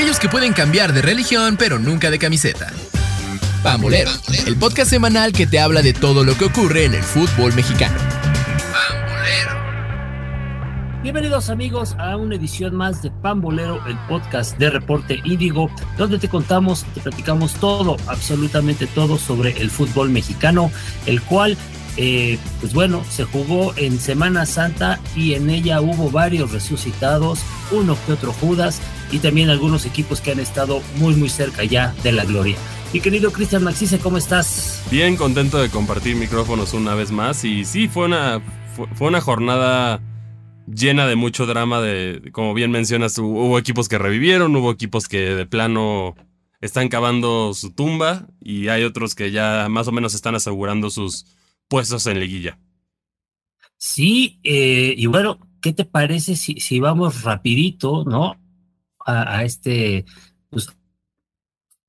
aquellos que pueden cambiar de religión pero nunca de camiseta. Pambolero, el podcast semanal que te habla de todo lo que ocurre en el fútbol mexicano. Bienvenidos amigos a una edición más de Pambolero, el podcast de Reporte Índigo, donde te contamos, te platicamos todo, absolutamente todo sobre el fútbol mexicano, el cual eh, pues bueno, se jugó en Semana Santa y en ella hubo varios resucitados, uno que otro Judas y también algunos equipos que han estado muy muy cerca ya de la gloria. Mi querido Cristian Maxice, ¿cómo estás? Bien contento de compartir micrófonos una vez más y sí, fue una, fue, una jornada llena de mucho drama, de, como bien mencionas, hubo equipos que revivieron, hubo equipos que de plano están cavando su tumba y hay otros que ya más o menos están asegurando sus puestos en liguilla. Sí, eh, y bueno, ¿qué te parece si, si vamos rapidito, ¿no? A, este, pues,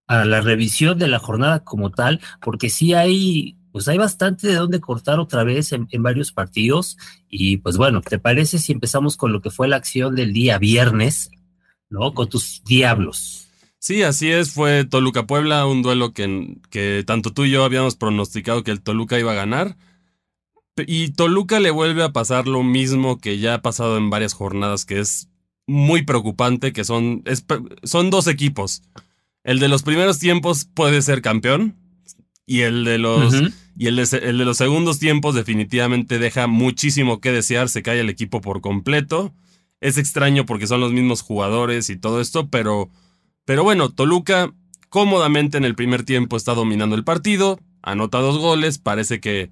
a la revisión de la jornada como tal, porque sí hay, pues hay bastante de dónde cortar otra vez en, en, varios partidos. Y pues bueno, ¿te parece si empezamos con lo que fue la acción del día viernes, ¿no? Con tus diablos. Sí, así es, fue Toluca Puebla, un duelo que, que tanto tú y yo habíamos pronosticado que el Toluca iba a ganar. Y Toluca le vuelve a pasar lo mismo que ya ha pasado en varias jornadas, que es muy preocupante, que son, son dos equipos. El de los primeros tiempos puede ser campeón y el de los, y el el de los segundos tiempos definitivamente deja muchísimo que desear, se cae el equipo por completo. Es extraño porque son los mismos jugadores y todo esto, pero pero bueno, Toluca cómodamente en el primer tiempo está dominando el partido, anota dos goles, parece que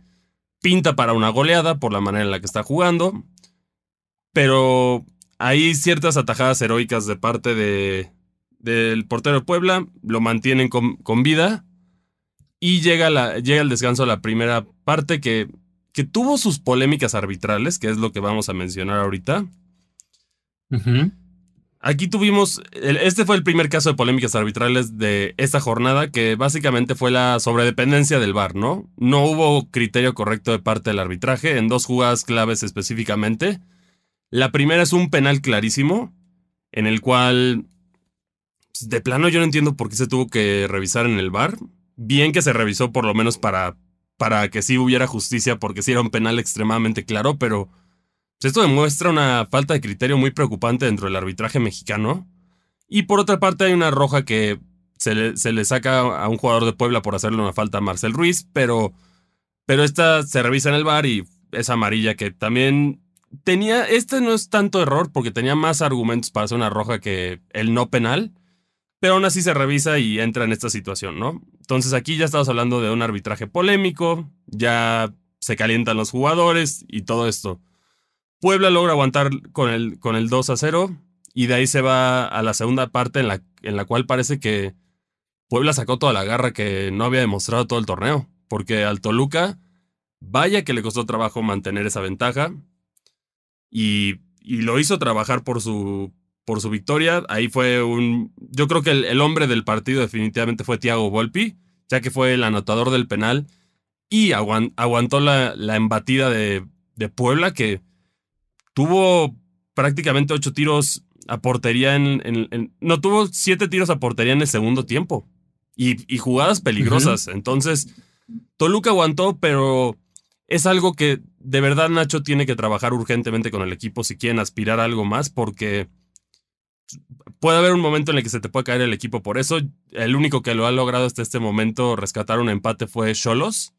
pinta para una goleada por la manera en la que está jugando, pero hay ciertas atajadas heroicas de parte de, del portero de Puebla, lo mantienen con, vida y llega, la, llega el descanso a la primera parte que, que tuvo sus polémicas arbitrales, que es lo que vamos a mencionar ahorita. Aquí tuvimos, este fue el primer caso de polémicas arbitrales de esta jornada, que básicamente fue la sobredependencia del VAR, ¿no? No hubo criterio correcto de parte del arbitraje en dos jugadas claves específicamente. La primera es un penal clarísimo, en el cual, pues, de plano yo no entiendo por qué se tuvo que revisar en el VAR. Bien que se revisó por lo menos para, para que sí hubiera justicia, porque sí era un penal extremadamente claro, pero pues esto demuestra una falta de criterio muy preocupante dentro del arbitraje mexicano. Y por otra parte hay una roja que se le, saca a un jugador de Puebla por hacerle una falta a Marcel Ruiz, pero, pero esta se revisa en el bar y es amarilla que también tenía, este no es tanto error porque tenía más argumentos para hacer una roja que el no penal, pero aún así se revisa y entra en esta situación, ¿no? Entonces aquí ya estamos hablando de un arbitraje polémico, ya se calientan los jugadores y todo esto. Puebla logra aguantar con el, con el 2 a 0 y de ahí se va a la segunda parte en la, en la cual parece que Puebla sacó toda la garra que no había demostrado todo el torneo, porque al Toluca, vaya que le costó trabajo mantener esa ventaja y, y lo hizo trabajar por su, por su victoria. Ahí fue un, yo creo que el, hombre del partido definitivamente fue Thiago Volpi, ya que fue el anotador del penal y aguantó la, la embatida de, de Puebla que tuvo prácticamente ocho tiros a portería en, no tuvo siete tiros a portería en el segundo tiempo y, jugadas peligrosas. Entonces, Toluca aguantó, pero es algo que de verdad Nacho tiene que trabajar urgentemente con el equipo si quieren aspirar a algo más, porque puede haber un momento en el que se te puede caer el equipo. Por eso, el único que lo ha logrado hasta este momento rescatar un empate fue Cholos.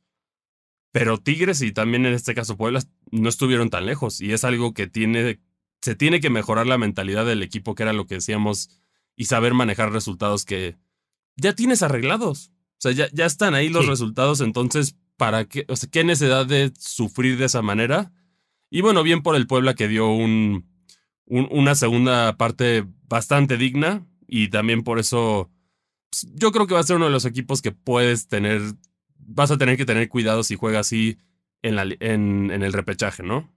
Pero Tigres y también en este caso Puebla no estuvieron tan lejos y es algo que tiene, se tiene que mejorar la mentalidad del equipo, que era lo que decíamos, y saber manejar resultados que ya tienes arreglados. O sea, ya, ya están ahí los resultados, entonces, ¿para qué? O sea, ¿qué necesidad de sufrir de esa manera? Y bueno, bien por el Puebla que dio un, una segunda parte bastante digna y también por eso pues, yo creo que va a ser uno de los equipos que puedes tener vas a tener que tener cuidado si juega así en, el repechaje, ¿no?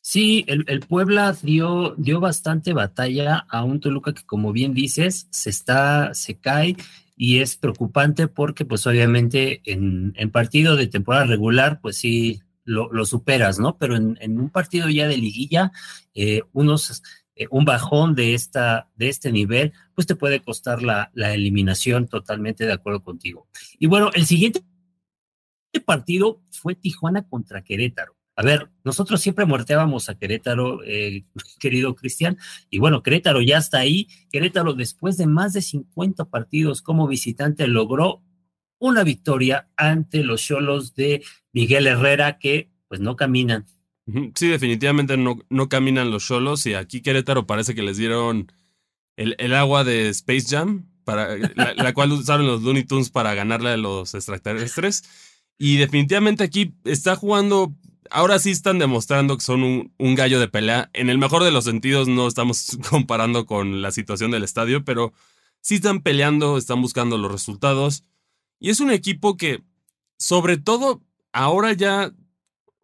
Sí, el, el, Puebla dio, dio bastante batalla a un Toluca que, como bien dices, se está, se cae y es preocupante porque, pues, obviamente, en, en partido de temporada regular, pues sí, lo, superas, ¿no? Pero en, en, un partido ya de liguilla, eh, unos eh, un bajón de, esta, de este nivel, pues te puede costar la, la eliminación totalmente de acuerdo contigo. Y bueno, el siguiente partido fue Tijuana contra Querétaro. A ver, nosotros siempre muerteábamos a Querétaro, eh, querido Cristian, y bueno, Querétaro ya está ahí. Querétaro, después de más de 50 partidos como visitante, logró una victoria ante los Cholos de Miguel Herrera, que pues no caminan. Sí, definitivamente no, no caminan los Cholos, y aquí Querétaro parece que les dieron el, el agua de Space Jam, para, la, la cual usaron los Looney Tunes para ganarle a los extraterrestres. Y definitivamente aquí está jugando ahora sí están demostrando que son un, gallo de pelea. En el mejor de los sentidos no estamos comparando con la situación del estadio, pero sí están peleando, están buscando los resultados. Y es un equipo que, sobre todo, ahora ya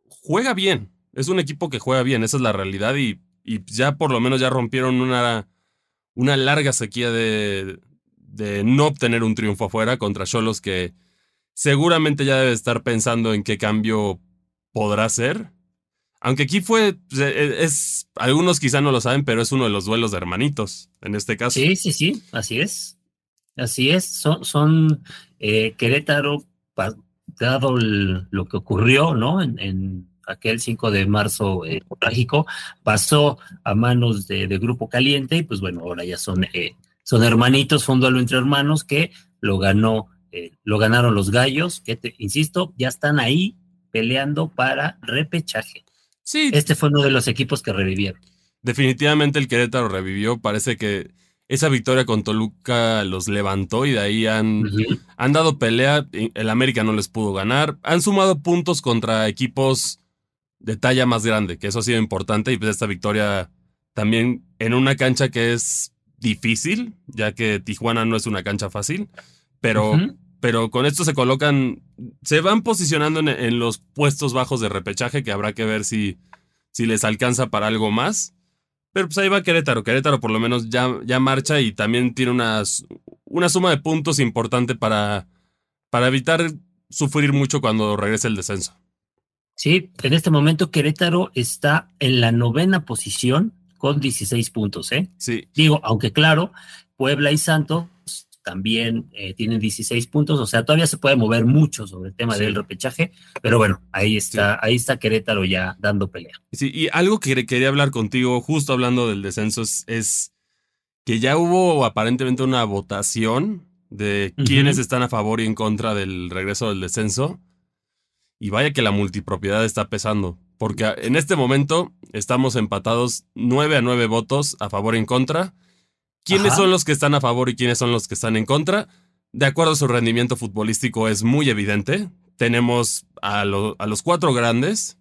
juega bien. Es un equipo que juega bien, esa es la realidad. Y, ya por lo menos ya rompieron una, una larga sequía de, de no obtener un triunfo afuera contra Cholos que seguramente ya debe estar pensando en qué cambio podrá ser. Aunque aquí fue, pues, e, e, es, algunos quizá no lo saben, pero es uno de los duelos de hermanitos, en este caso. Sí, sí, sí, así es. Así es, son, son eh, Querétaro, dado lo que ocurrió, ¿no? En, aquel 5 de marzo eh, trágico, pasó a manos de, Grupo Caliente y pues bueno, ahora ya son, eh, son hermanitos, fue un duelo entre hermanos que lo ganó, lo ganaron los gallos, que te, insisto, ya están ahí peleando para repechaje. Sí. Este fue uno de los equipos que revivieron. Definitivamente el Querétaro revivió. Parece que esa victoria con Toluca los levantó y de ahí han, han dado pelea. El América no les pudo ganar. Han sumado puntos contra equipos de talla más grande, que eso ha sido importante. Y pues esta victoria también en una cancha que es difícil, ya que Tijuana no es una cancha fácil, pero pero con esto se colocan, se van posicionando en, los puestos bajos de repechaje, que habrá que ver si, si les alcanza para algo más. Pero pues ahí va Querétaro. Querétaro por lo menos ya, ya marcha y también tiene unas, una suma de puntos importante para, para evitar sufrir mucho cuando regrese el descenso. Sí, en este momento Querétaro está en la novena posición con 16 puntos, ¿eh? Sí. Digo, aunque claro, Puebla y Santo también eh, tienen 16 puntos, o sea, todavía se puede mover mucho sobre el tema del repechaje, pero bueno, ahí está, ahí está Querétaro ya dando pelea. Sí, y algo que quería hablar contigo, justo hablando del descenso, es, que ya hubo aparentemente una votación de quiénes están a favor y en contra del regreso del descenso. Y vaya que la multipropiedad está pesando, porque en este momento estamos empatados 9 a 9 votos a favor y en contra quiénes son los que están a favor y quiénes son los que están en contra. De acuerdo a su rendimiento futbolístico es muy evidente. Tenemos a, los cuatro grandes,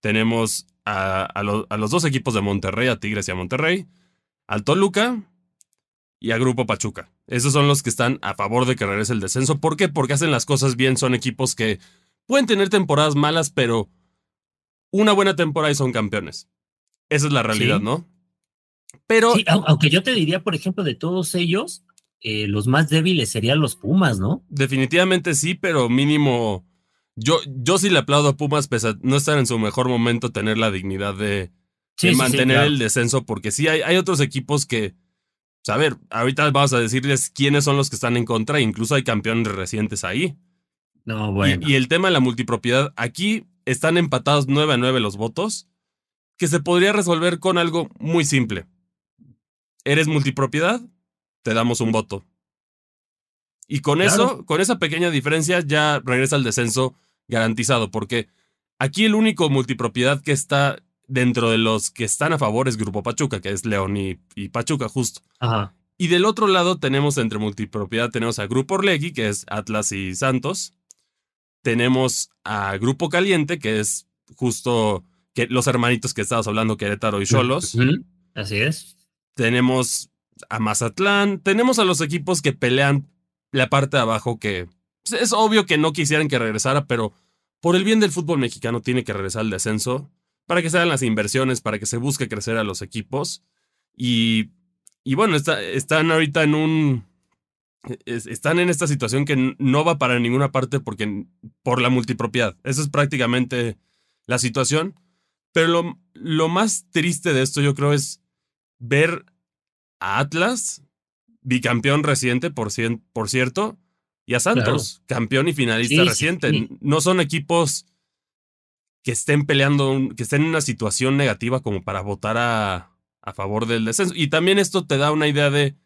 tenemos a, los dos equipos de Monterrey, a Tigres y a Monterrey, al Toluca y a Grupo Pachuca. Esos son los que están a favor de que regrese el descenso. ¿Por qué? Porque hacen las cosas bien, son equipos que pueden tener temporadas malas, pero una buena temporada y son campeones. Esa es la realidad, ¿no? Pero. Sí, aunque yo te diría, por ejemplo, de todos ellos, eh, los más débiles serían los Pumas, ¿no? Definitivamente sí, pero mínimo. Yo, yo sí le aplaudo a Pumas, pese a no estar en su mejor momento, tener la dignidad de, mantener el descenso, porque sí hay, hay otros equipos que. Pues, a ver, ahorita vamos a decirles quiénes son los que están en contra, incluso hay campeones recientes ahí. No, bueno. Y, y el tema de la multipropiedad, aquí están empatados 9 a 9 los votos, que se podría resolver con algo muy simple eres multipropiedad, te damos un voto. Y con eso, con esa pequeña diferencia, ya regresa al descenso garantizado, porque aquí el único multipropiedad que está dentro de los que están a favor es Grupo Pachuca, que es León y, Pachuca, justo. Y del otro lado tenemos entre multipropiedad, tenemos a Grupo Orlegui, que es Atlas y Santos. Tenemos a Grupo Caliente, que es justo que los hermanitos que estabas hablando, Querétaro y Cholos. Así es tenemos a Mazatlán, tenemos a los equipos que pelean la parte de abajo que pues, es obvio que no quisieran que regresara, pero por el bien del fútbol mexicano tiene que regresar al descenso para que se hagan las inversiones, para que se busque crecer a los equipos. Y, y bueno, están ahorita en un... están en esta situación que no va para ninguna parte porque por la multipropiedad. Esa es prácticamente la situación. Pero lo, lo más triste de esto yo creo es ver a Atlas, bicampeón reciente, por, por cierto, y a Santos, campeón y finalista reciente. No son equipos que estén peleando, que estén en una situación negativa como para votar a, a favor del descenso. Y también esto te da una idea de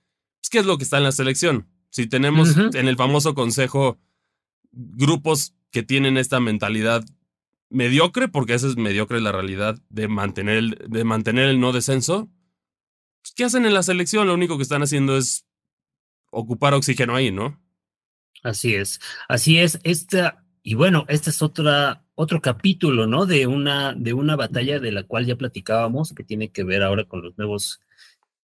pues, qué es lo que está en la selección. Si tenemos en el famoso consejo grupos que tienen esta mentalidad mediocre, porque esa es mediocre la realidad de mantener el, de mantener el no descenso, pues, ¿qué hacen en la selección? Lo único que están haciendo es ocupar oxígeno ahí, ¿no? Así es, así es. Esta, y bueno, este es otra, otro capítulo, ¿no? De una, de una batalla de la cual ya platicábamos, que tiene que ver ahora con los nuevos,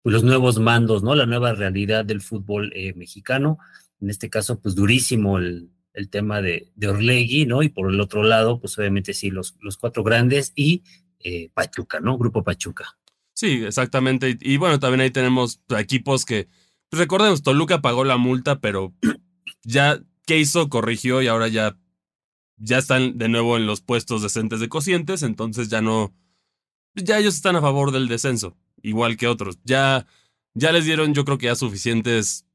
los nuevos mandos, ¿no? La nueva realidad del fútbol eh, mexicano. En este caso, pues durísimo el, el tema de, de, Orlegui, ¿no? Y por el otro lado, pues obviamente sí, los, los cuatro grandes y eh, Pachuca, ¿no? Grupo Pachuca. Sí, exactamente. Y, bueno, también ahí tenemos equipos que, pues recordemos, Toluca pagó la multa, pero ya, ¿qué hizo? Corrigió y ahora ya, ya están de nuevo en los puestos decentes de cocientes, entonces ya no, ya ellos están a favor del descenso, igual que otros. Ya, ya les dieron, yo creo que ya suficientes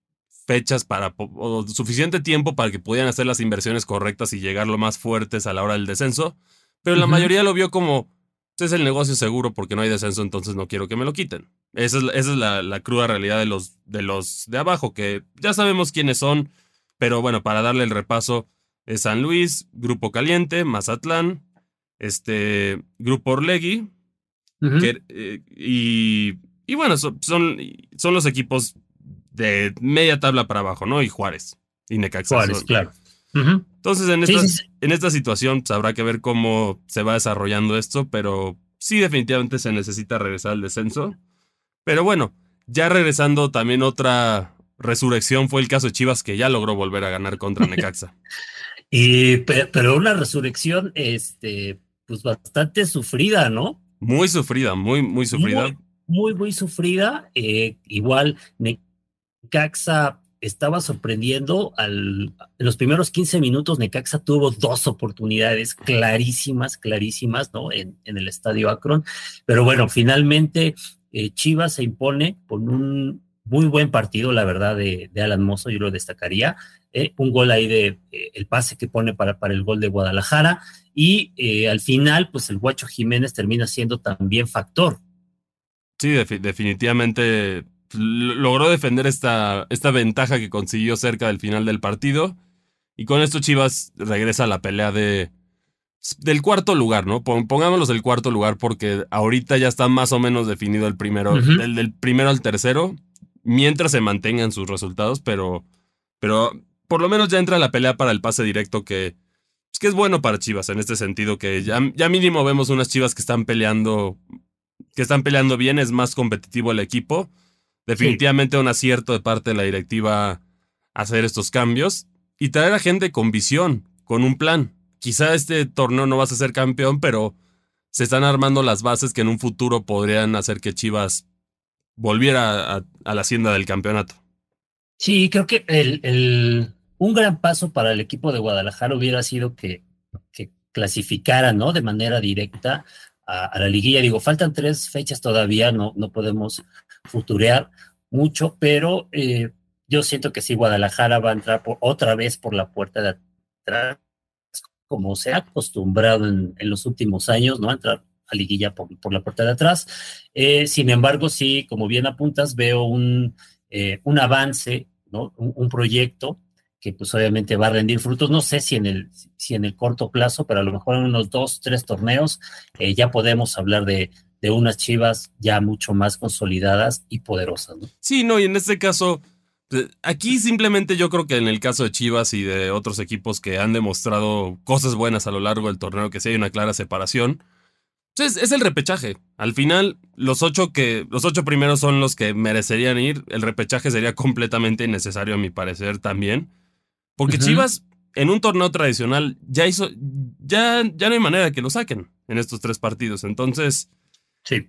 fechas para, o suficiente tiempo para que pudieran hacer las inversiones correctas y llegar lo más fuertes a la hora del descenso, pero la mayoría lo vio como, pues, es el negocio seguro porque no hay descenso, entonces no quiero que me lo quiten. Esa es, esa es la, la, cruda realidad de los, de los de abajo, que ya sabemos quiénes son, pero bueno, para darle el repaso, es San Luis, Grupo Caliente, Mazatlán, este, Grupo Orlegui, eh, y, y, bueno, son, son los equipos de media tabla para abajo, ¿no? Y Juárez y Necaxa. Juárez, claro. Entonces, en esta, en esta situación pues, habrá que ver cómo se va desarrollando esto, pero sí, definitivamente se necesita regresar al descenso. Pero bueno, ya regresando también otra resurrección fue el caso de Chivas, que ya logró volver a ganar contra Necaxa. y, pero una resurrección, este, pues bastante sufrida, ¿no? Muy sufrida, muy, muy sufrida. Muy, muy, sufrida. Eh, igual, Necaxa estaba sorprendiendo al, en los primeros 15 minutos Necaxa tuvo dos oportunidades clarísimas, clarísimas, ¿no? En, en el estadio Akron. Pero bueno, finalmente eh, Chivas se impone con un muy buen partido, la verdad, de, Alan Mozo, yo lo destacaría. Eh, un gol ahí de eh, el pase que pone para, para el gol de Guadalajara. Y al final, pues el Guacho Jiménez termina siendo también factor. Sí, definitivamente logró defender esta, esta ventaja que consiguió cerca del final del partido. Y con esto Chivas regresa a la pelea de, del cuarto lugar, ¿no? Pongámoslos del cuarto lugar porque ahorita ya está más o menos definido el primero, del primero al tercero, mientras se mantengan sus resultados, pero, pero por lo menos ya entra la pelea para el pase directo que, pues, que es bueno para Chivas en este sentido, que ya, ya mínimo vemos unas Chivas que están peleando, que están peleando bien, es más competitivo el equipo Definitivamente un acierto de parte de la directiva hacer estos cambios y traer a gente con visión, con un plan. Quizá este torneo no vas a ser campeón, pero se están armando las bases que en un futuro podrían hacer que Chivas volviera a, la hacienda del campeonato. Sí, creo que el, el, un gran paso para el equipo de Guadalajara hubiera sido que, que clasificara ¿no? de manera directa a, la liguilla. Digo, faltan tres fechas todavía, no, no podemos futurear mucho, pero eh, yo siento que si Guadalajara va a entrar por, otra vez por la puerta de atrás, como se ha acostumbrado en, los últimos años, ¿no? A entrar a liguilla por, por la puerta de atrás. Eh, sin embargo, sí, como bien apuntas, veo un, eh, un avance, ¿no? un, proyecto que pues obviamente va a rendir frutos. No sé si en el, si en el corto plazo, pero a lo mejor en unos dos, tres torneos ya podemos hablar de, de, unas chivas ya mucho más consolidadas y poderosas. ¿no? Sí, no, y en este caso, aquí simplemente yo creo que en el caso de Chivas y de otros equipos que han demostrado cosas buenas a lo largo del torneo, que sí hay una clara separación. Pues, es, es, el repechaje. Al final, los ocho que. Los ocho primeros son los que merecerían ir. El repechaje sería completamente innecesario, a mi parecer, también. Porque Chivas, en un torneo tradicional, ya hizo. Ya, ya no hay manera de que lo saquen en estos tres partidos. Entonces. Sí.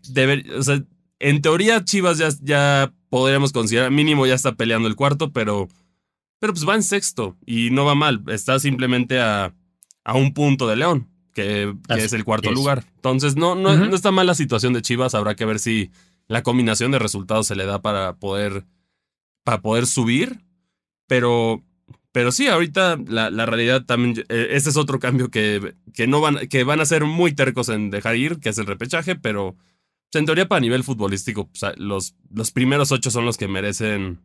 o sea, en teoría, Chivas ya, ya podríamos considerar. Mínimo ya está peleando el cuarto, pero. Pero pues va en sexto y no va mal. Está simplemente a, a un punto de León, que, es el cuarto lugar. Entonces, no, no, no está mal la situación de Chivas. Habrá que ver si la combinación de resultados se le da para poder, para poder subir. Pero, pero sí, ahorita la, la realidad también, eh, ese es otro cambio que, que, no van, que van a ser muy tercos en dejar ir, que es el repechaje, pero pues, en teoría para nivel futbolístico, los, los primeros ocho son los que merecen,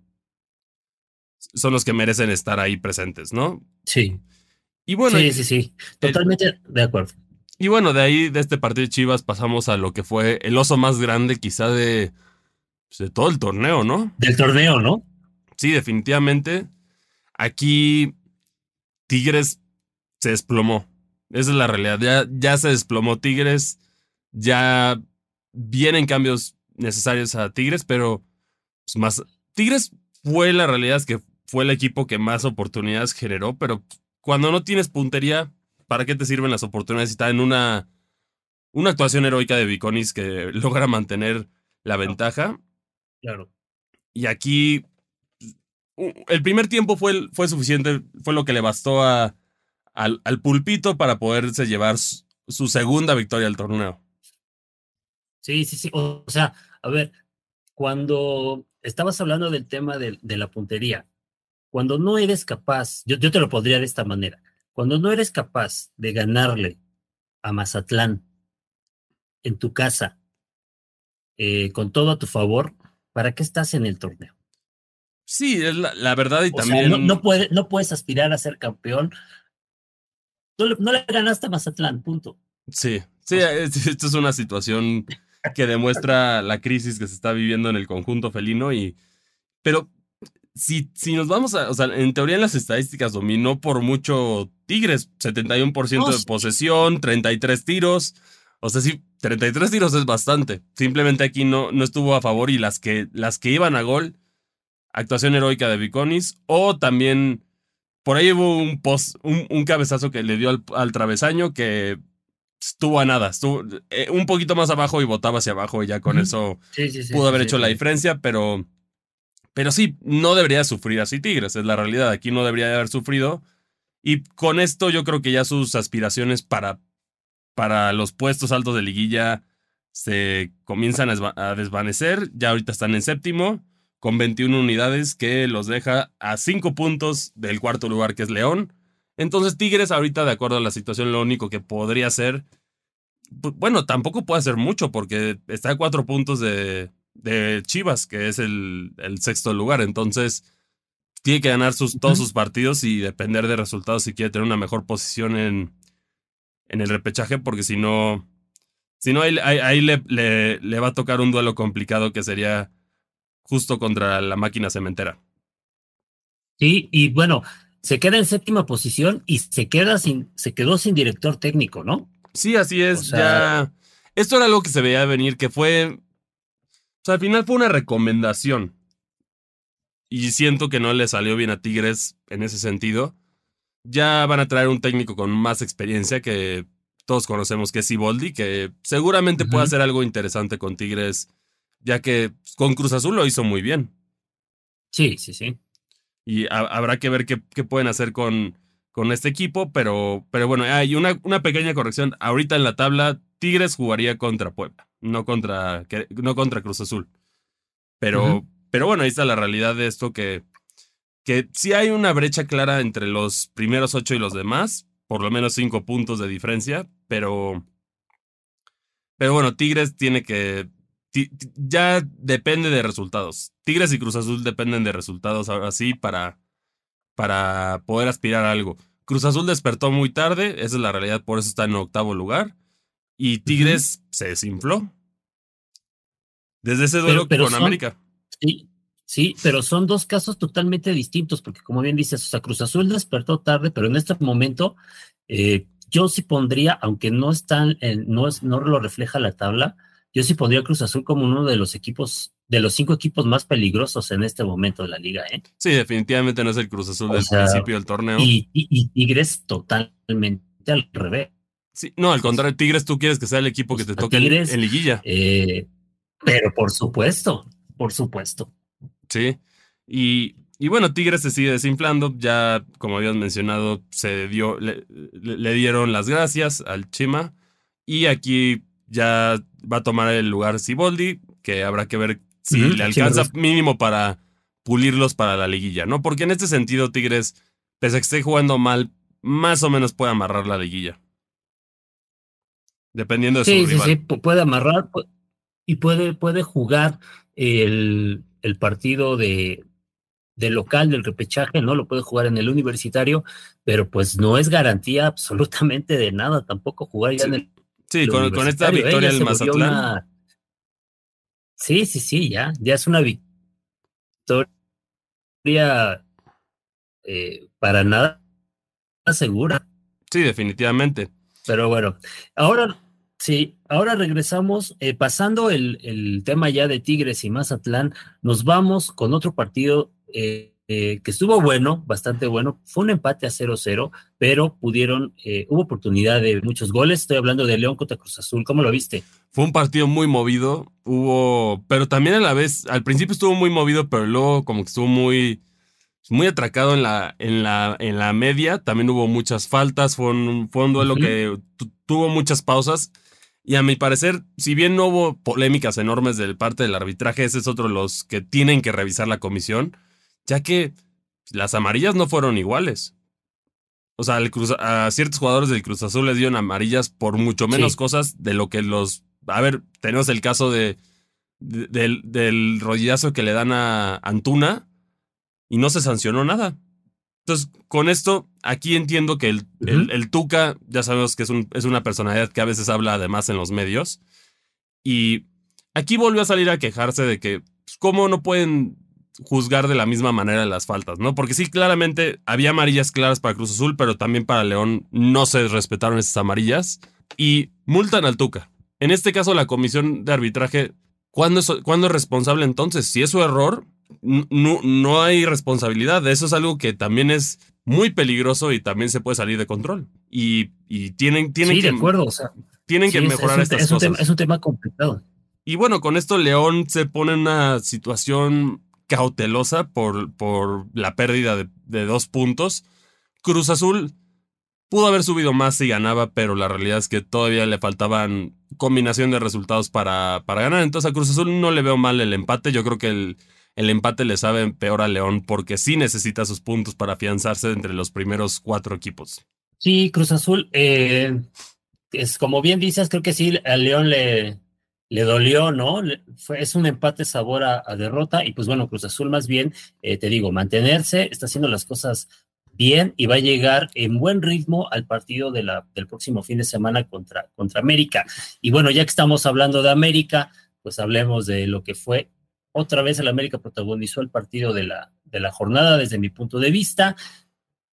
son los que merecen estar ahí presentes, ¿no? Sí. Y bueno, sí, sí, sí, totalmente de acuerdo. Y bueno, de ahí, de este partido de Chivas, pasamos a lo que fue el oso más grande quizá de, pues, de todo el torneo, ¿no? Del torneo, ¿no? Sí, definitivamente. Aquí Tigres se desplomó. Esa es la realidad. Ya, ya se desplomó Tigres. Ya vienen cambios necesarios a Tigres, pero pues, más. Tigres fue la realidad es que fue el equipo que más oportunidades generó, pero cuando no tienes puntería, ¿para qué te sirven las oportunidades? Está en una, una actuación heroica de Viconis que logra mantener la ventaja. Claro. Y aquí el primer tiempo fue, suficiente, fue lo que le bastó al, pulpito para poderse llevar su, segunda victoria al torneo. Sí, sí, sí. O sea, a ver, cuando estabas hablando del tema de, la puntería, cuando no eres capaz, yo, yo te lo podría de esta manera, cuando no eres capaz de ganarle a Mazatlán en tu casa, eh, con todo a tu favor, ¿para qué estás en el torneo? Sí, es la, la verdad y O también... sea, no, no, puede, no puedes aspirar a ser campeón. No le, no le ganaste a Mazatlán, punto. Sí, sí, es- esto es una situación que demuestra la crisis que se está viviendo en el conjunto felino y... Pero si, si nos vamos a... O sea, en teoría en las estadísticas dominó por mucho Tigres, 71% No, de posesión, 33 tiros. O sea, sí, 33 tiros es bastante. Simplemente aquí no, no estuvo a favor y las que, las que iban a gol, actuación heroica de Viconis, o también por ahí hubo un post, un, un cabezazo que le dio al, al travesaño que estuvo a nada, estuvo eh, un poquito más abajo y botaba hacia abajo y ya con eso Sí, sí, sí. pudo haber hecho la diferencia, pero, pero sí, no debería sufrir así Tigres, es la realidad, aquí no debería haber sufrido. Y con esto yo creo que ya sus aspiraciones para, para los puestos altos de liguilla se comienzan a desvanecer, ya ahorita están en séptimo, con 21 unidades que los deja a 5 puntos del cuarto lugar que es León. Entonces Tigres ahorita, de acuerdo a la situación, lo único que podría hacer, bueno, tampoco puede hacer mucho porque está a 4 puntos de, de Chivas, que es el, el sexto lugar. Entonces tiene que ganar sus, todos sus partidos y depender de resultados si quiere tener una mejor posición en, en el repechaje, porque si no, si no ahí, ahí- ahí le, le- le va a tocar un duelo complicado que sería justo contra la máquina cementera. Sí, y bueno, se queda en séptima posición y se queda sin, se quedó sin director técnico, ¿no? Sí, así es. O sea- ya. Esto era algo que se veía venir, que fue. O sea, al final fue una recomendación. Y siento que no le salió bien a Tigres en ese sentido. Ya van a traer un técnico con más experiencia que todos conocemos que es Iboldi, que seguramente puede hacer algo interesante con Tigres, ya que con Cruz Azul lo hizo muy bien. Sí, sí, sí. Y ha- habrá que ver qué, qué pueden hacer con, con este equipo, pero, pero bueno, hay una, una pequeña corrección. Ahorita en la tabla, Tigres jugaría contra Puebla, no contra, no contra Cruz Azul. Pero, pero bueno, ahí está la realidad de esto que, que sí hay una brecha clara entre los primeros ocho y los demás, por lo menos cinco puntos de diferencia, pero, pero bueno, Tigres tiene que, ya depende de resultados. Tigres y Cruz Azul dependen de resultados ahora sí para, para poder aspirar a algo. Cruz Azul despertó muy tarde, esa es la realidad, por eso está en octavo lugar. Y Tigres se desinfló. Desde ese duelo Pero- pero con son- América. Sí, sí, pero son dos casos totalmente distintos, porque como bien dices, o sea, Cruz Azul despertó tarde, pero en este momento eh, yo sí pondría, aunque no están, en- no es, no lo refleja la tabla, yo sí pondría a Cruz Azul como uno de los equipos, de los cinco equipos más peligrosos en este momento de la liga, ¿eh? Sí, definitivamente no es el Cruz Azul O del sea, principio del torneo. Y, y, y Tigres totalmente al revés. Sí, no, al contrario, Tigres, tú quieres que sea el equipo que te toque en, Tigres- en liguilla. Eh, pero por supuesto, por supuesto. Sí. Y, y bueno, Tigres se sigue desinflando. Ya, como habías mencionado, se dio, le, le- le dieron las gracias al Chima. Y aquí ya va a tomar el lugar Siboldi. que habrá que ver si le alcanza mínimo para pulirlos para la liguilla, ¿no? Porque en este sentido, Tigres, pese a que esté jugando mal, más o menos puede amarrar la liguilla. Dependiendo de su rival. Sí, sí, puede amarrar y puede, puede jugar el, el partido de, de local del repechaje, ¿no? Lo puede jugar en el universitario, pero pues no es garantía absolutamente de nada tampoco jugar ya en el. Sí, con, esta victoria del Mazatlán. Sí, sí, sí, ya, ya es una victoria eh, para nada segura. Sí, definitivamente. Pero bueno, ahora sí, ahora regresamos, eh, pasando el, el, tema ya de Tigres y Mazatlán, nos vamos con otro partido eh, que estuvo bueno, bastante bueno. Fue un empate a 0-0, pero pudieron, hubo oportunidad de muchos goles. Estoy hablando de León contra Cruz Azul. ¿Cómo lo viste? Fue un partido muy movido, hubo, pero también a la vez, al principio estuvo muy movido, pero luego como que estuvo muy, muy atracado en la, en la, en la media. También hubo muchas faltas, fue un, fue un duelo que tuvo muchas pausas. Y a mi parecer, si bien no hubo polémicas enormes de parte del arbitraje, ese es otro de los que tienen que revisar la comisión, ya que las amarillas no fueron iguales. O sea, a ciertos jugadores del Cruz Azul les dieron amarillas por mucho menos cosas de lo que los a ver, tenemos el caso de, del, del rodillazo que le dan a Antuna y no se sancionó nada. Entonces, con esto, aquí entiendo que el, el, Tuca, ya sabemos que es, un, es, una personalidad que a veces habla además en los medios. Y aquí volvió a salir a quejarse de que, pues, ¿cómo no pueden juzgar de la misma manera las faltas, ¿no? Porque sí, claramente había amarillas claras para Cruz Azul, pero también para León no se respetaron esas amarillas y multan al Tuca. En este caso, la comisión de arbitraje, ¿cuándo es, es responsable entonces? Si es su error, no, no hay responsabilidad. Eso es algo que también es muy peligroso y también se puede salir de control. Y, y tienen, tienen sí, que, de acuerdo, o sea, tienen que mejorar estas es cosas. Un tema, es un tema complicado. Y bueno, con esto León se pone en una situación cautelosa por, por la pérdida de, de dos puntos. Cruz Azul Pudo haber subido más si ganaba, pero la realidad es que todavía le faltaban combinación de resultados para, para ganar. Entonces a Cruz Azul no le veo mal el empate. Yo creo que el, el empate le sabe peor a León porque sí necesita sus puntos para afianzarse entre los primeros cuatro equipos. Sí, Cruz Azul, eh, es como bien dices, creo que sí, a León le, le dolió, ¿no? fue, es un empate sabor a, derrota y pues bueno, Cruz Azul más bien, eh, te digo, mantenerse, está haciendo las cosas bien y va a llegar en buen ritmo al partido de la, del próximo fin de semana contra, contra América. Y bueno, ya que estamos hablando de América, pues hablemos de lo que fue otra vez el América protagonizó el partido de la, de la jornada desde mi punto de vista.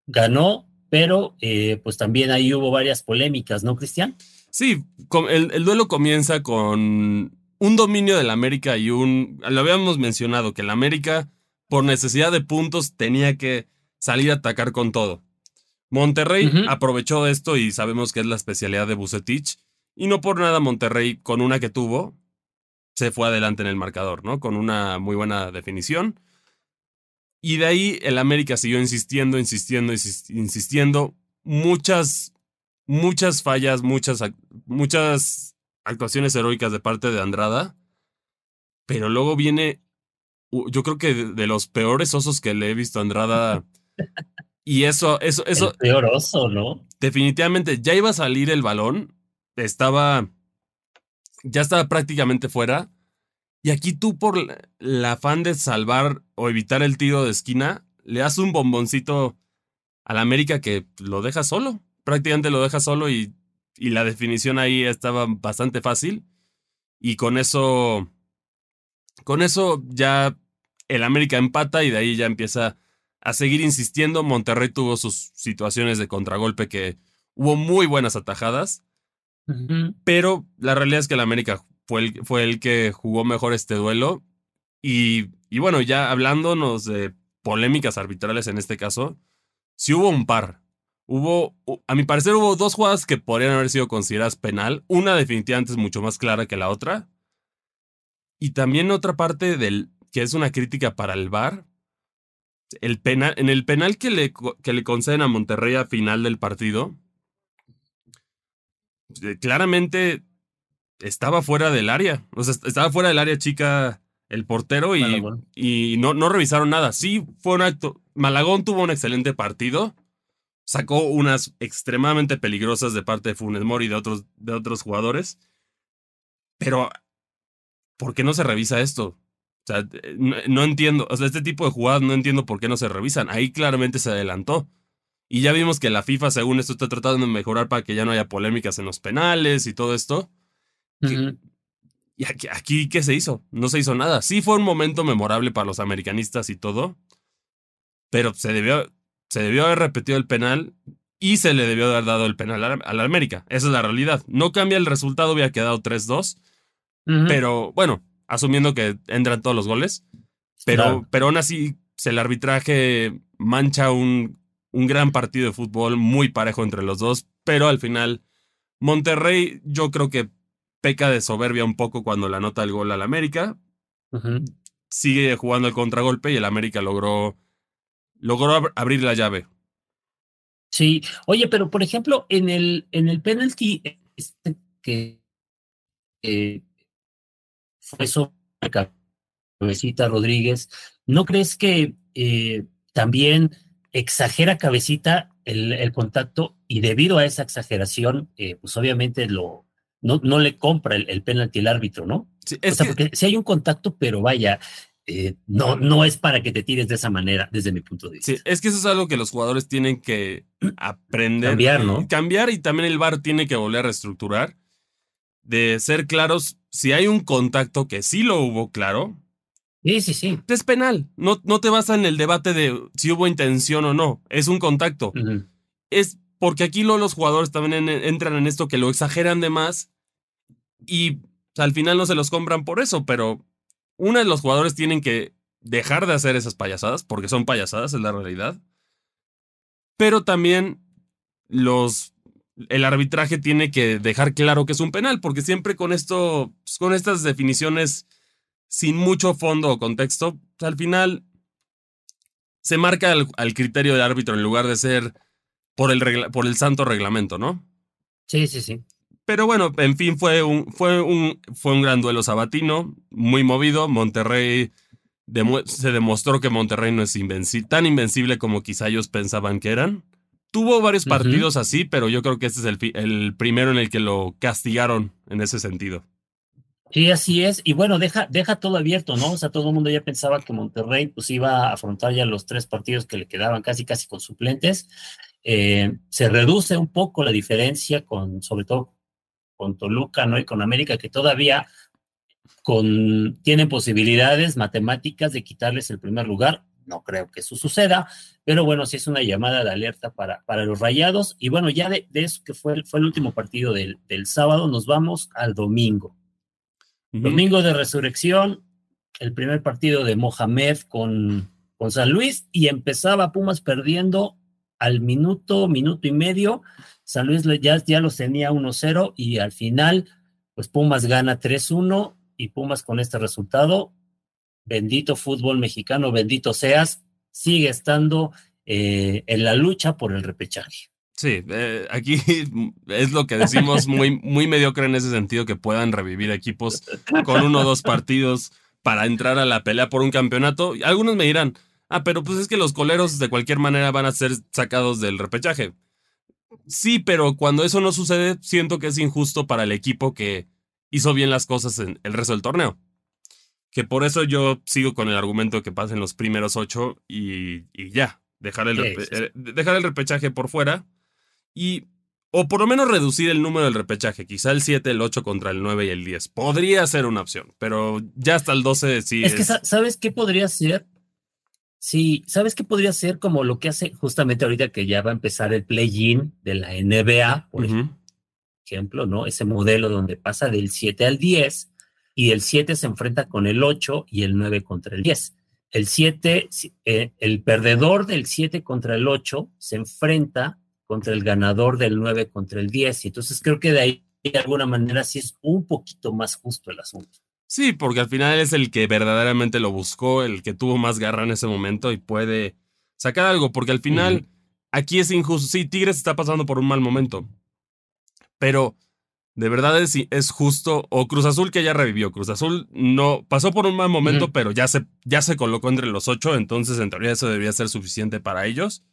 Ganó, pero eh, pues también ahí hubo varias polémicas, ¿no, Cristian? Sí, el, el duelo comienza con un dominio del América y un... Lo habíamos mencionado, que el América, por necesidad de puntos, tenía que salir a atacar con todo. Monterrey aprovechó esto y sabemos que es la especialidad de Bucetich. Y no por nada Monterrey, con una que tuvo, se fue adelante en el marcador, ¿no? Con una muy buena definición. Y de ahí el América siguió insistiendo, insistiendo, insistiendo. Muchas, muchas fallas, muchas, muchas actuaciones heroicas de parte de Andrada. Pero luego viene, yo creo que de los peores osos que le he visto a Andrada y eso, eso, eso. peor ¿no? Definitivamente, ya iba a salir el balón. Estaba. Ya estaba prácticamente fuera. Y aquí tú, por el afán de salvar o evitar el tiro de esquina, le das un bomboncito al América que lo deja solo. Prácticamente lo deja solo y, y la definición ahí estaba bastante fácil. Y con eso. Con eso ya el América empata y de ahí ya empieza a seguir insistiendo. Monterrey tuvo sus situaciones de contragolpe que hubo muy buenas atajadas. Pero la realidad es que el América fue el, fue el que jugó mejor este duelo. Y, y, bueno, ya hablándonos de polémicas arbitrales en este caso, sí hubo un par. Hubo, a mi parecer, hubo dos jugadas que podrían haber sido consideradas penal. Una definitivamente es mucho más clara que la otra. Y también otra parte del que es una crítica para el VAR, el penal, en el penal que le, que le conceden a Monterrey a final del partido, eh, claramente estaba fuera del área. O sea, estaba fuera del área chica el portero y, y no, no revisaron nada. Sí, fue un acto. Malagón tuvo un excelente partido. Sacó unas extremadamente peligrosas de parte de Funes Mori y de otros, de otros jugadores. Pero, ¿por qué no se revisa esto? O sea, no, entiendo. O sea, este tipo de jugadas no entiendo por qué no se revisan. Ahí claramente se adelantó. Y ya vimos que la FIFA, según esto, está tratando de mejorar para que ya no haya polémicas en los penales y todo esto. Y aquí, aquí, ¿qué se hizo? No se hizo nada. Sí fue un momento memorable para los americanistas y todo, pero se debió, se debió haber repetido el penal y se le debió haber dado el penal a la, América. Esa es la realidad. No cambia el resultado, hubiera quedado 3-2, pero bueno, asumiendo que entran todos los goles, pero, pero aún así el arbitraje mancha un, un gran partido de fútbol muy parejo entre los dos, pero al final Monterrey yo creo que peca de soberbia un poco cuando le anota el gol al América. Sigue jugando el contragolpe y el América logró, logró abrir la llave. Sí, oye, pero por ejemplo, en el, en el penalty este que fue sobre Cabecita Rodríguez, ¿no crees que eh, también exagera Cabecita el, el, contacto y debido a esa exageración, eh, pues obviamente lo, no, no le compra el, el penalti el árbitro, ¿no? Sí, o sea, porque si hay un contacto, pero vaya, eh, no, no es para que te tires de esa manera, desde mi punto de vista. Sí, es que eso es algo que los jugadores tienen que aprender. Cambiar, ¿no? Cambiar y también el VAR tiene que volver a reestructurar. De ser claros, si hay un contacto que sí lo hubo claro. Sí, sí, sí. Es penal. No, no te basa en el debate de si hubo intención o no. Es un contacto. Es porque aquí los jugadores también entran en esto que lo exageran de más y al final no se los compran por eso, pero una de los jugadores tienen que dejar de hacer esas payasadas, porque son payasadas, es la realidad. Pero también los el arbitraje tiene que dejar claro que es un penal, porque siempre con esto, con estas definiciones sin mucho fondo o contexto, al final se marca al criterio del árbitro en lugar de ser por el, por el santo reglamento, ¿no? Sí, sí, sí. Pero bueno, en fin, fue un, fue un, fue un gran duelo sabatino, muy movido. Monterrey se demostró que Monterrey no es tan invencible como quizá ellos pensaban que eran. Tuvo varios partidos así, pero yo creo que este es el, el primero en el que lo castigaron en ese sentido. Sí, así es. Y bueno, deja, deja todo abierto, ¿no? O sea, todo el mundo ya pensaba que Monterrey pues iba a afrontar ya los tres partidos que le quedaban casi casi con suplentes. Eh, se reduce un poco la diferencia con, sobre todo con Toluca, ¿no? Y con América, que todavía con, tienen posibilidades matemáticas de quitarles el primer lugar. No creo que eso suceda, pero bueno, sí es una llamada de alerta para, para los rayados. Y bueno, ya de, eso que fue, fue el último partido del, del sábado, nos vamos al domingo. Domingo de resurrección, el primer partido de Mohamed con, con San Luis y empezaba Pumas perdiendo al minuto, minuto y medio. San Luis ya, ya los tenía 1-0 y al final, pues Pumas gana 3-1 y Pumas con este resultado, bendito fútbol mexicano, bendito seas, sigue estando eh, en la lucha por el repechaje. Sí, eh, aquí es lo que decimos muy, muy mediocre en ese sentido, que puedan revivir equipos con uno o dos partidos para entrar a la pelea por un campeonato. Algunos me dirán, ah, pero pues es que los coleros de cualquier manera van a ser sacados del repechaje. Sí, pero cuando eso no sucede, siento que es injusto para el equipo que hizo bien las cosas en el resto del torneo. Que por eso yo sigo con el argumento de que pasen los primeros ocho y, ya, dejar el, eh, dejar el repechaje por fuera y o por lo menos reducir el número del repechaje, quizá el 7, el 8 contra el 9 y el 10. Podría ser una opción, pero ya hasta el 12 sí. Es, que, ¿sabes qué podría ser? Sí, ¿sabes qué podría ser como lo que hace justamente ahorita que ya va a empezar el play-in de la NBA, por ejemplo, ¿no? Ese modelo donde pasa del 7 al 10 y el 7 se enfrenta con el 8 y el 9 contra el 10. El 7, eh, el perdedor del 7 contra el 8 se enfrenta contra el ganador del 9 contra el 10. Y entonces creo que de ahí, de alguna manera, sí es un poquito más justo el asunto. Sí, porque al final es el que verdaderamente lo buscó, el que tuvo más garra en ese momento y puede sacar algo, porque al final aquí es injusto. Sí, Tigres está pasando por un mal momento, pero de verdad es, es justo, o Cruz Azul que ya revivió. Cruz Azul no pasó por un mal momento, pero ya se, ya se colocó entre los ocho, entonces en teoría eso debería ser suficiente para ellos.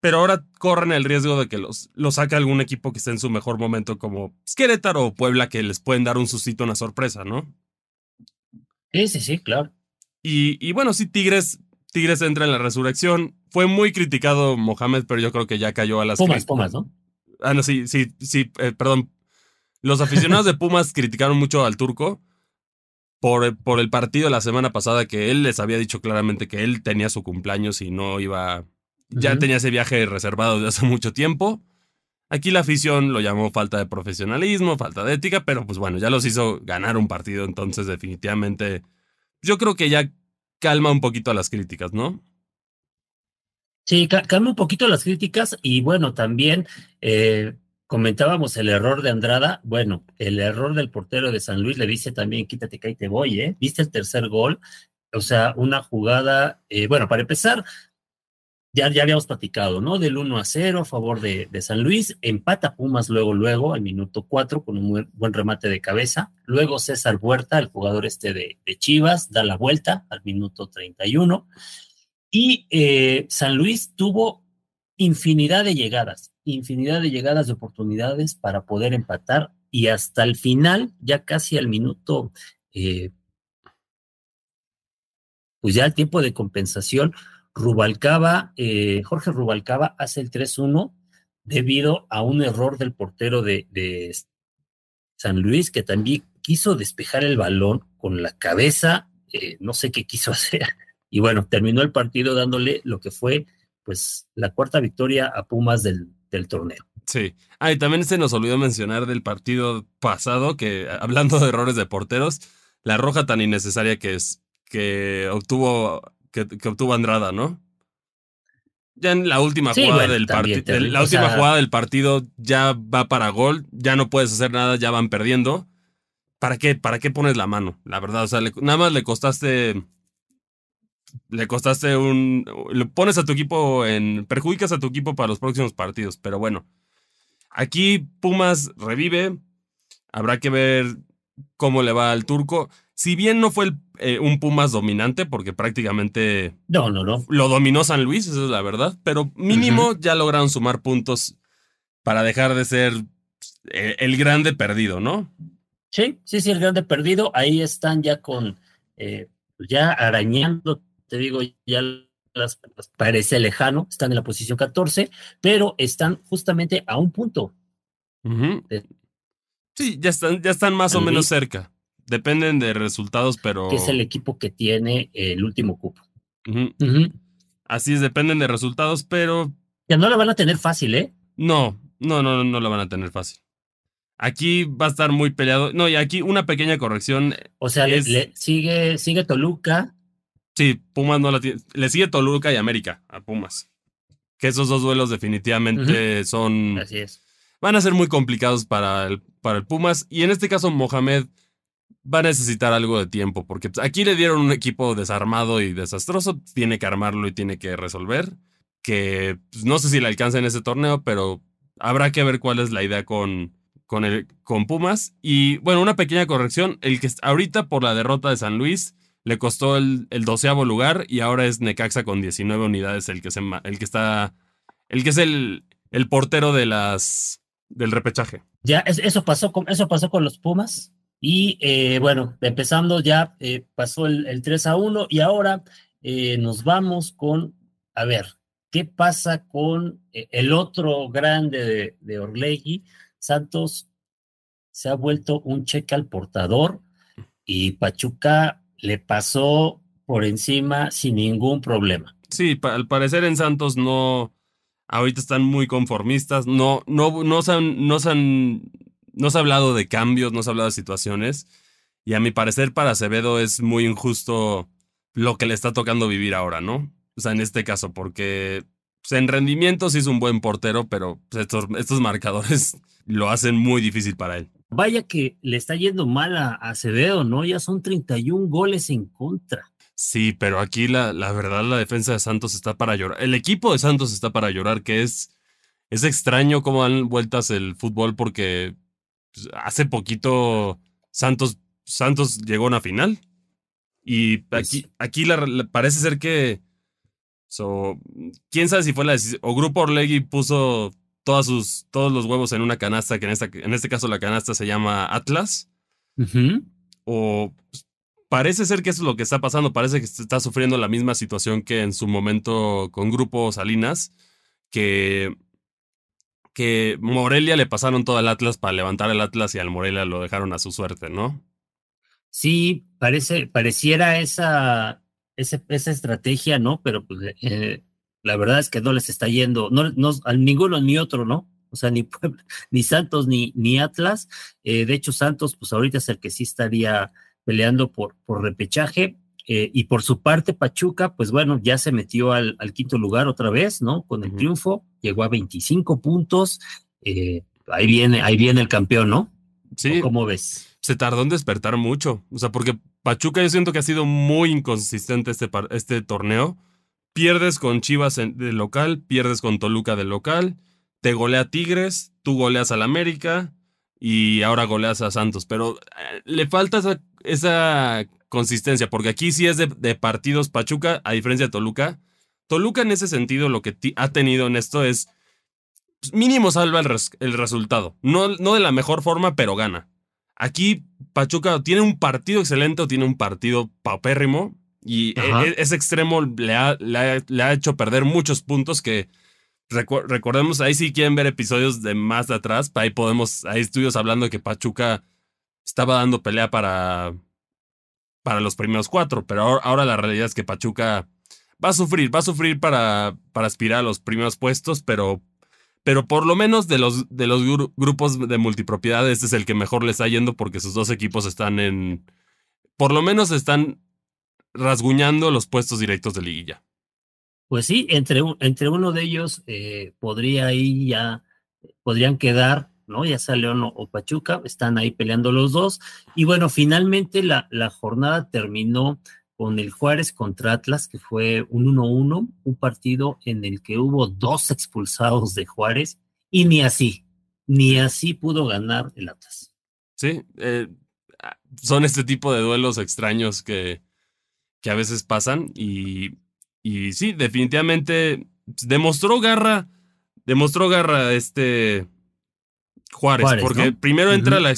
Pero ahora corren el riesgo de que los, los saque algún equipo que esté en su mejor momento, como Querétaro o Puebla, que les pueden dar un sustito, una sorpresa, ¿no? Sí, sí, sí, claro. Y, y bueno, sí, Tigres, Tigres entra en la resurrección. Fue muy criticado Mohamed, pero yo creo que ya cayó a las. Pumas, Pumas, ¿no? Ah, no, sí, sí, sí, eh, perdón. Los aficionados de Pumas criticaron mucho al turco por, por el partido la semana pasada que él les había dicho claramente que él tenía su cumpleaños y no iba. Ya tenía ese viaje reservado desde hace mucho tiempo. Aquí la afición lo llamó falta de profesionalismo, falta de ética, pero pues bueno, ya los hizo ganar un partido, entonces definitivamente yo creo que ya calma un poquito las críticas, ¿no? Sí, calma un poquito las críticas y bueno, también eh, comentábamos el error de Andrada, bueno, el error del portero de San Luis le dice también quítate que te voy, ¿eh? ¿Viste el tercer gol? O sea, una jugada, eh, bueno, para empezar, ya, ya habíamos platicado, ¿no? Del 1 a 0 a favor de, de, San Luis, empata Pumas luego, luego, al minuto 4 con un buen remate de cabeza, luego César Huerta, el jugador este de, de Chivas, da la vuelta al minuto 31 y eh, San Luis tuvo infinidad de llegadas, infinidad de llegadas de oportunidades para poder empatar y hasta el final, ya casi al minuto, eh, pues ya el tiempo de compensación, Rubalcaba, eh, Jorge Rubalcaba hace el 3-1 debido a un error del portero de, San Luis que también quiso despejar el balón con la cabeza, eh, no sé qué quiso hacer. Y bueno, terminó el partido dándole lo que fue pues la cuarta victoria a Pumas del, del torneo. Sí. Ah, y también se nos olvidó mencionar del partido pasado que, hablando de errores de porteros, la roja tan innecesaria que es que obtuvo que, que obtuvo Andrada, ¿no? Ya en la última Sí, jugada bueno, del partido, la última sea- jugada del partido ya va para gol, ya no puedes hacer nada, ya van perdiendo. ¿Para qué? ¿Para qué pones la mano? La verdad, o sea, le- nada más le costaste le costaste un le pones a tu equipo en perjudicas a tu equipo para los próximos partidos, pero bueno. Aquí Pumas revive, habrá que ver cómo le va al turco. Si bien no fue el- eh, un Pumas dominante, porque prácticamente No, no, no. lo dominó San Luis, esa es la verdad, pero mínimo ya lograron sumar puntos para dejar de ser eh, el grande perdido, ¿no? Sí, sí, sí, el grande perdido. Ahí están ya con, eh, ya arañando, te digo, ya las, las- parece lejano, están en la posición 14, pero están justamente a un punto. Sí, ya están, ya están más o menos Luis. cerca. Dependen de resultados, pero. que es el equipo que tiene el último cupo. Así es, dependen de resultados, pero Ya no la van a tener fácil, ¿eh? no, no, no, no lo van a tener fácil. Aquí va a estar muy peleado. No, y aquí una pequeña corrección. O sea, Es- le, sigue, sigue Toluca. Sí, Pumas no la tiene. Le sigue Toluca y América a Pumas. Que esos dos duelos definitivamente son. Así es. Van a ser muy complicados para el, para el Pumas. Y en este caso, Mohamed va a necesitar algo de tiempo. Porque pues, aquí le dieron un equipo desarmado y desastroso. Tiene que armarlo y tiene que resolver. Que pues, no sé si le alcanza en ese torneo, pero habrá que ver cuál es la idea con, con, el, con Pumas. Y bueno, una pequeña corrección. El que ahorita por la derrota de San Luis le costó el, el doceavo lugar y ahora es Necaxa con 19 unidades el que, se, el que está, el que es el, el portero de las, del repechaje. Ya, es- eso pasó con, eso pasó con los Pumas. Y eh, bueno, empezando ya, eh, pasó el, el 3 a 1 y ahora eh, nos vamos con, a ver, ¿qué pasa con eh, el otro grande de, de? Santos se ha vuelto un cheque al portador y Pachuca le pasó por encima sin ningún problema. Sí, al parecer en Santos no, ahorita están muy conformistas, no, no, no se han, no se han, no se ha hablado de cambios, no se ha hablado de situaciones, y a mi parecer para Acevedo es muy injusto lo que le está tocando vivir ahora, ¿no? O sea, en este caso, porque pues, en rendimiento sí es un buen portero, pero pues, estos, estos marcadores lo hacen muy difícil para él. Vaya que le está yendo mal a, Acevedo, ¿no? Ya son 31 goles en contra. Sí, pero aquí la, la verdad la defensa de Santos está para llorar. El equipo de Santos está para llorar, que es, es extraño cómo dan vueltas el fútbol porque hace poquito Santos, Santos llegó a una final. Y Pues aquí, aquí la- la- parece ser que. So, quién sabe si fue la decisión. O Grupo Orlegui puso todas sus, todos los huevos en una canasta, que en, esta, en este caso la canasta se llama Atlas. O pues, parece ser que eso es lo que está pasando. Parece que está sufriendo la misma situación que en su momento con Grupo Salinas. Que, que Morelia le pasaron todo al Atlas para levantar el Atlas y al Morelia lo dejaron a su suerte, ¿no? Sí, parece, pareciera esa, ese- esa estrategia, ¿no? Pero pues, eh, la verdad es que no les está yendo, no, no, a ninguno ni otro, ¿no? O sea, ni Puebla, ni Santos, ni, ni Atlas. Eh, de hecho, Santos, pues ahorita es el que sí estaría peleando por, por repechaje. eh, y por su parte, Pachuca, pues bueno, ya se metió al, al quinto lugar otra vez, ¿no? Con el triunfo, llegó a 25 puntos. eh, ahí viene, ahí viene el campeón, ¿no? Sí, ¿Cómo ves? se tardó en despertar mucho. O sea, porque Pachuca yo siento que ha sido muy inconsistente este, este torneo. Pierdes con Chivas en- de local, pierdes con Toluca de local, te golea Tigres, tú goleas al América y ahora goleas a Santos. Pero eh, le falta esa, esa consistencia, porque aquí sí es de, de partidos Pachuca, a diferencia de Toluca. Toluca en ese sentido lo que ha tenido en esto es pues, mínimo salva el, res- el resultado. No, no de la mejor forma, pero gana. Aquí Pachuca tiene un partido excelente o tiene un partido paupérrimo y Ajá. e- e- ese extremo le ha, le ha- le ha hecho perder muchos puntos que recu- recordemos, ahí si quieren ver episodios de más de atrás, ahí podemos, ahí estuvimos hablando de que Pachuca estaba dando pelea para, para los primeros cuatro, pero ahora, ahora la realidad es que Pachuca va a sufrir, va a sufrir para, para aspirar a los primeros puestos, pero pero por lo menos de los, de los gru- grupos de multipropiedad, este es el que mejor le está yendo porque sus dos equipos están en. Por lo menos están rasguñando los puestos directos de liguilla. Pues sí, entre, entre uno de ellos eh, podría ahí ya, podrían quedar, ¿no? Ya sea León o, o Pachuca, están ahí peleando los dos. Y bueno, finalmente la, la jornada terminó con el Juárez contra Atlas, que fue un 1-1, un partido en el que hubo dos expulsados de Juárez, y ni así, ni así pudo ganar el Atlas. Sí, eh, ah, son este tipo de duelos extraños que, que a veces pasan y, y sí, definitivamente demostró garra, demostró garra este Juárez, Juárez, porque ¿no? primero entra la...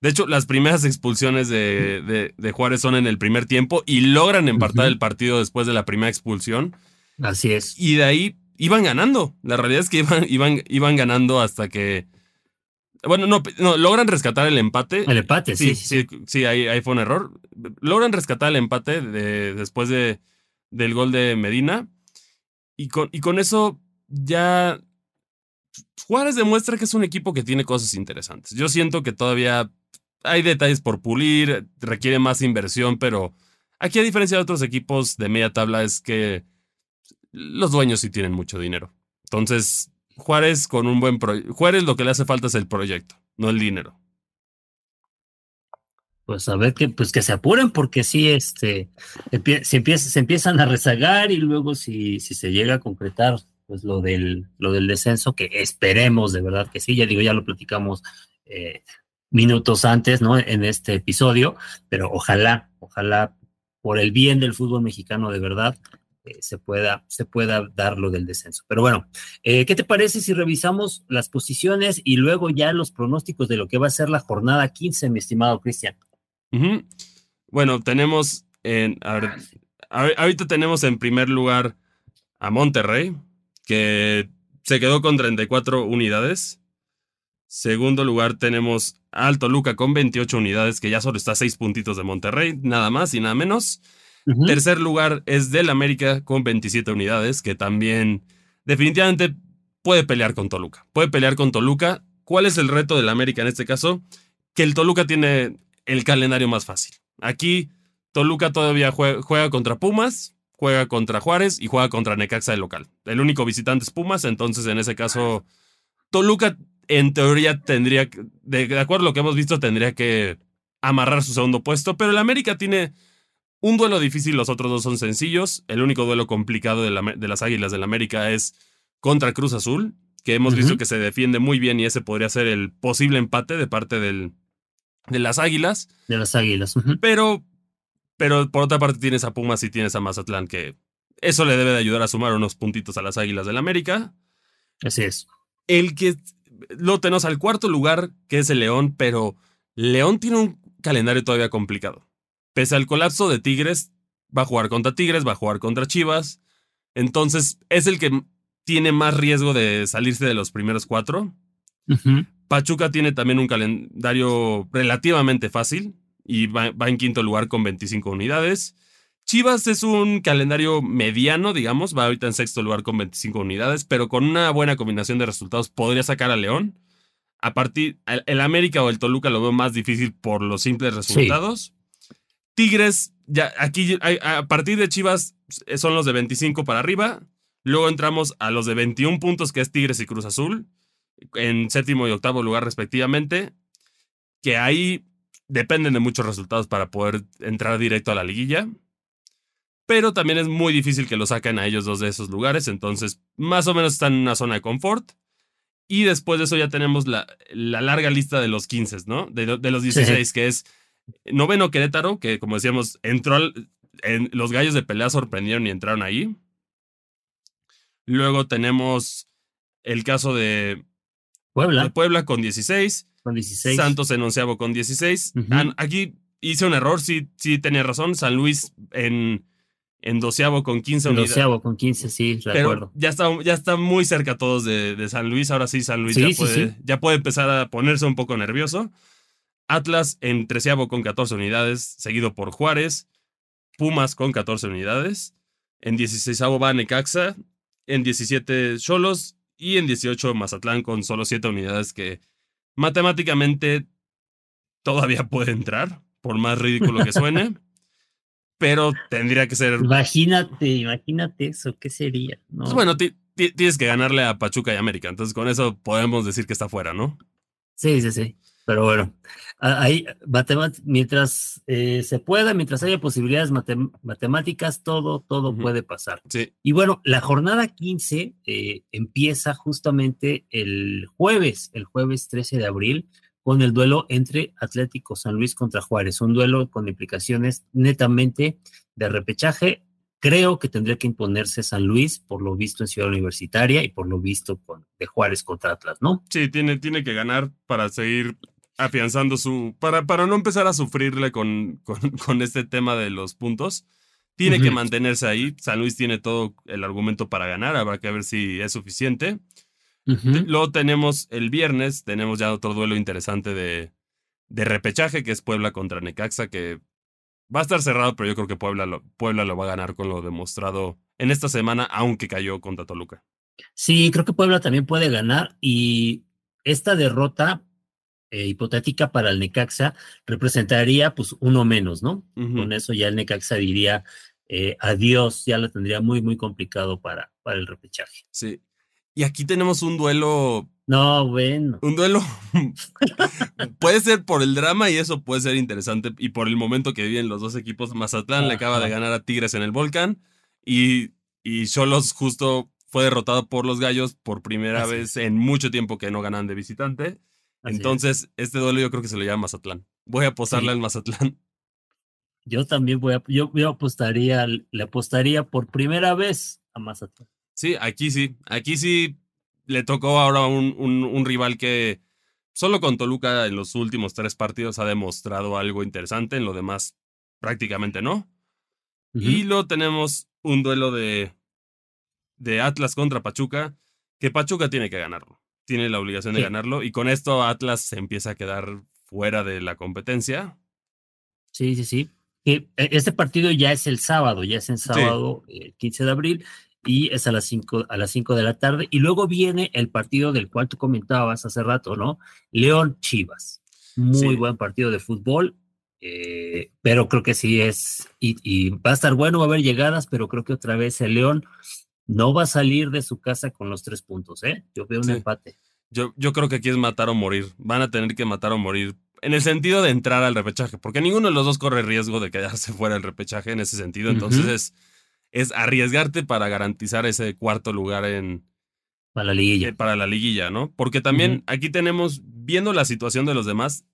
De hecho, las primeras expulsiones de, de- de Juárez son en el primer tiempo y logran empatar el partido después de la primera expulsión Así es. y de ahí iban ganando. La realidad es que iban, iban, iban ganando hasta que... Bueno, no, no, logran rescatar el empate. El empate, Sí, sí, sí. sí, sí, ahí, ahí fue un error. Logran rescatar el empate de- después de, del gol de Medina. Y con, y con eso ya Juárez demuestra que es un equipo que tiene cosas interesantes. Yo siento que todavía hay detalles por pulir, requiere más inversión, pero aquí a diferencia de otros equipos de media tabla es que los dueños sí tienen mucho dinero. Entonces, Juárez con un buen proyecto. Juárez lo que le hace falta es el proyecto, no el dinero. Pues a ver que, pues que se apuren, porque sí, este, se, empieza, se empiezan a rezagar y luego si, si se llega a concretar, pues lo del, lo del descenso, que esperemos de verdad que sí, ya digo, ya lo platicamos eh, minutos antes, ¿no? En este episodio, pero ojalá, ojalá, por el bien del fútbol mexicano de verdad, eh, se pueda, se pueda dar lo del descenso. Pero bueno, eh, ¿qué te parece si revisamos las posiciones y luego ya los pronósticos de lo que va a ser la jornada 15, mi estimado Cristian? Bueno, tenemos en. a ver, a- ahorita tenemos en primer lugar a Monterrey, que se quedó con 34 unidades. Segundo lugar tenemos al Toluca con 28 unidades, que ya solo está a 6 puntitos de Monterrey, nada más y nada menos. Tercer lugar es del América con 27 unidades, que también definitivamente puede pelear con Toluca. Puede pelear con Toluca. ¿Cuál es el reto del América en este caso? Que el Toluca tiene el calendario más fácil. Aquí Toluca todavía jue- juega, contra Pumas, juega contra Juárez y juega contra Necaxa de local. El único visitante es Pumas, entonces en ese caso Toluca en teoría tendría, que- de, de acuerdo a lo que hemos visto, tendría que amarrar su segundo puesto, pero el América tiene un duelo difícil, los otros dos son sencillos. El único duelo complicado de, la- de las Águilas del América es contra Cruz Azul. que hemos visto que se defiende muy bien y ese podría ser el posible empate de parte del, de las Águilas. De las Águilas. Pero, pero por otra parte tienes a Pumas y tienes a Mazatlán, que eso le debe de ayudar a sumar unos puntitos a las Águilas del América. Así es. El que lo tenemos al cuarto lugar, que es el León, pero León tiene un calendario todavía complicado. Pese al colapso de Tigres, va a jugar contra Tigres, va a jugar contra Chivas. Entonces, es el que tiene más riesgo de salirse de los primeros cuatro. Pachuca tiene también un calendario relativamente fácil y va, en quinto lugar con 25 unidades. Chivas es un calendario mediano, digamos, va ahorita en sexto lugar con 25 unidades, pero con una buena combinación de resultados podría sacar a León. A partir, el América o el Toluca lo veo más difícil por los simples resultados. Tigres, ya aquí a partir de Chivas son los de 25 para arriba. Luego entramos a los de 21 puntos, que es Tigres y Cruz Azul, en séptimo y octavo lugar respectivamente, que ahí dependen de muchos resultados para poder entrar directo a la liguilla. Pero también es muy difícil que lo saquen a ellos dos de esos lugares, entonces más o menos están en una zona de confort. Y después de eso ya tenemos la, la larga lista de los 15, ¿no? De, los 16, que es noveno Querétaro, que como decíamos, entró en, los gallos de pelea sorprendieron y entraron ahí. Luego tenemos el caso de Puebla, Puebla con 16. Con 16. Santos en onceavo con 16. Aquí hice un error, sí, sí tenía razón. San Luis en, en doceavo con 15 unidades. Doceavo con 15, sí, de Pero Ya está, ya está muy cerca todos de, de San Luis. Ahora sí, San Luis ya, puede, ya puede empezar a ponerse un poco nervioso. Atlas en treceavo con 14 unidades, seguido por Juárez. Pumas con 14 unidades. En 16 va Necaxa en 17 Cholos y en 18 Mazatlán con solo 7 unidades que matemáticamente todavía puede entrar, por más ridículo que suene. pero tendría que ser. Imagínate, imagínate eso, ¿qué sería? Pues bueno, tienes que ganarle a Pachuca y América, entonces con eso podemos decir que está fuera, ¿no? Sí, sí, sí. Pero bueno, ahí, mientras eh, se pueda, mientras haya posibilidades matemáticas, todo, todo puede pasar. Sí. Y bueno, la jornada 15 eh, empieza justamente el jueves, el jueves 13 de abril, con el duelo entre Atlético San Luis contra Juárez, un duelo con implicaciones netamente de repechaje. Creo que tendría que imponerse San Luis por lo visto en Ciudad Universitaria y por lo visto con, de Juárez contra Atlas, ¿no? Sí, tiene, tiene que ganar para seguir afianzando su. Para, para no empezar a sufrirle con, con, este tema de los puntos. Tiene que mantenerse ahí. San Luis tiene todo el argumento para ganar. Habrá que ver si es suficiente. Luego tenemos el viernes, tenemos ya otro duelo interesante de, de repechaje, que es Puebla contra Necaxa, que va a estar cerrado, pero yo creo que Puebla lo, Puebla lo va a ganar con lo demostrado en esta semana, aunque cayó contra Toluca. Sí, creo que Puebla también puede ganar y esta derrota eh, hipotética para el Necaxa representaría pues uno menos, ¿no? Con eso ya el Necaxa diría eh, adiós, ya lo tendría muy, muy complicado para, para el repechaje. Sí. Y aquí tenemos un duelo. No, bueno. Un duelo. puede ser por el drama y eso puede ser interesante. Y por el momento que viven los dos equipos. Mazatlán le acaba de ganar a Tigres en el Volcán. Y, y Cholos justo fue derrotado por los Gallos por primera vez en mucho tiempo que no ganan de visitante. Entonces, este duelo yo creo que se lo llama Mazatlán. Voy a apostarle al Mazatlán. Yo también voy a, yo, apostaría, le apostaría por primera vez a Mazatlán. Sí, aquí sí, aquí sí le tocó ahora un, un, rival que solo con Toluca en los últimos tres partidos ha demostrado algo interesante, en lo demás prácticamente no. Y luego tenemos un duelo de, de Atlas contra Pachuca, que Pachuca tiene que ganarlo tiene la obligación de ganarlo y con esto Atlas se empieza a quedar fuera de la competencia. Sí, sí, sí. E, este partido ya es el sábado, ya es el sábado el 15 de abril y es a las 5 a las 5 de la tarde y luego viene el partido del cual tú comentabas hace rato, ¿no? León Chivas. Muy buen partido de fútbol. Eh, pero creo que sí es, y, va a estar bueno, va a haber llegadas, pero creo que otra vez el León no va a salir de su casa con los tres puntos, ¿eh? Yo veo un empate. Yo, yo creo que aquí es matar o morir. Van a tener que matar o morir. En el sentido de entrar al repechaje, porque ninguno de los dos corre riesgo de quedarse fuera del repechaje en ese sentido. Entonces es, es arriesgarte para garantizar ese cuarto lugar en, Para la liguilla. Eh, para la liguilla, ¿no? Porque también aquí tenemos, viendo la situación de los demás,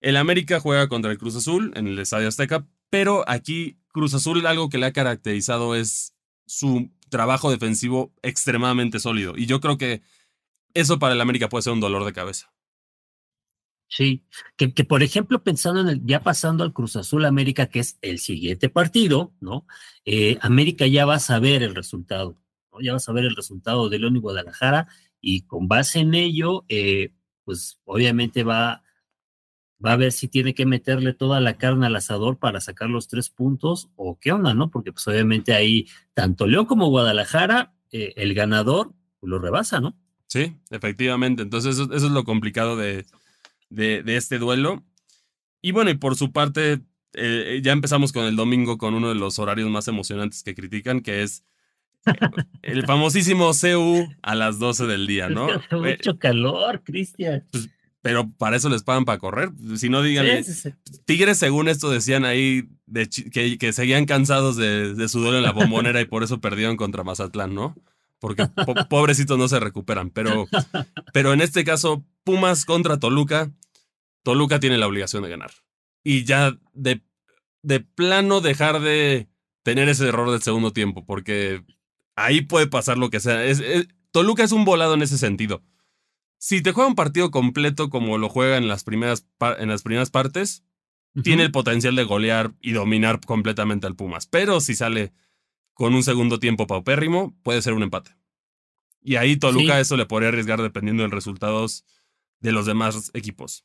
el América juega contra el Cruz Azul en el Estadio Azteca, pero aquí Cruz Azul algo que le ha caracterizado es su trabajo defensivo extremadamente sólido. Y yo creo que eso para el América puede ser un dolor de cabeza. Sí, que, que, por ejemplo, pensando en el, ya pasando al Cruz Azul América, que es el siguiente partido, ¿no? Eh, América ya va a saber el resultado, ¿no? Ya va a saber el resultado de León y Guadalajara, y con base en ello, eh, pues obviamente va, va a ver si tiene que meterle toda la carne al asador para sacar los tres puntos, o qué onda, ¿no? Porque pues obviamente ahí, tanto León como Guadalajara, eh, el ganador lo rebasa, ¿no? Sí, efectivamente. Entonces, eso, eso es lo complicado de, de, este duelo. Y bueno, y por su parte, eh, ya empezamos con el domingo con uno de los horarios más emocionantes que critican, que es eh, el famosísimo CU a las 12 del día, ¿no? Hace mucho calor, Cristian. Pues, pero para eso les pagan para correr. Si no, digan. Tigres, según esto, decían ahí de que, que, seguían cansados de, de su duelo en la bombonera y por eso perdieron contra Mazatlán, ¿no? porque pobrecitos no se recuperan. Pero, pero en este caso, Pumas contra Toluca, Toluca tiene la obligación de ganar. Y ya de, de plano dejar de tener ese error del segundo tiempo, porque ahí puede pasar lo que sea. Toluca es un volado en ese sentido. Si te juega un partido completo como lo juega en las primeras, en las primeras partes, tiene el potencial de golear y dominar completamente al Pumas. Pero si sale con un segundo tiempo paupérrimo, puede ser un empate. Y ahí Toluca eso le podría arriesgar dependiendo de los resultados de los demás equipos.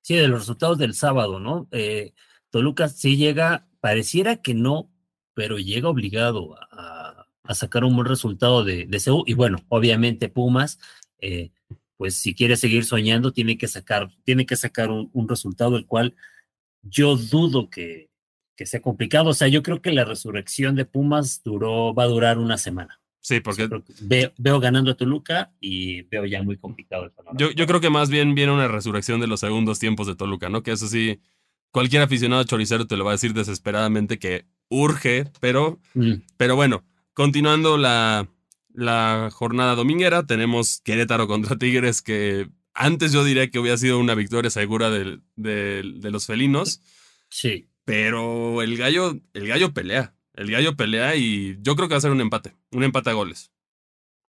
Sí, de los resultados del sábado, ¿no? Eh, Toluca sí llega, pareciera que no, pero llega obligado a, sacar un buen resultado de, de Y bueno, obviamente Pumas, eh, pues si quiere seguir soñando, tiene que sacar, tiene que sacar un resultado el cual yo dudo que, que sea complicado. O sea, yo creo que la resurrección de Pumas duró, va a durar una semana. Sí, porque veo, ganando a Toluca y veo ya muy complicado el Yo, yo creo que más bien viene una resurrección de los segundos tiempos de Toluca, ¿no? Que eso sí, cualquier aficionado choricero te lo va a decir desesperadamente que urge, pero, mm. pero bueno, continuando la, la jornada dominguera, tenemos Querétaro contra Tigres, que antes yo diría que hubiera sido una victoria segura de, de los felinos. Sí. Pero el gallo, el gallo pelea. El gallo pelea y yo creo que va a ser un empate. Un empate a goles.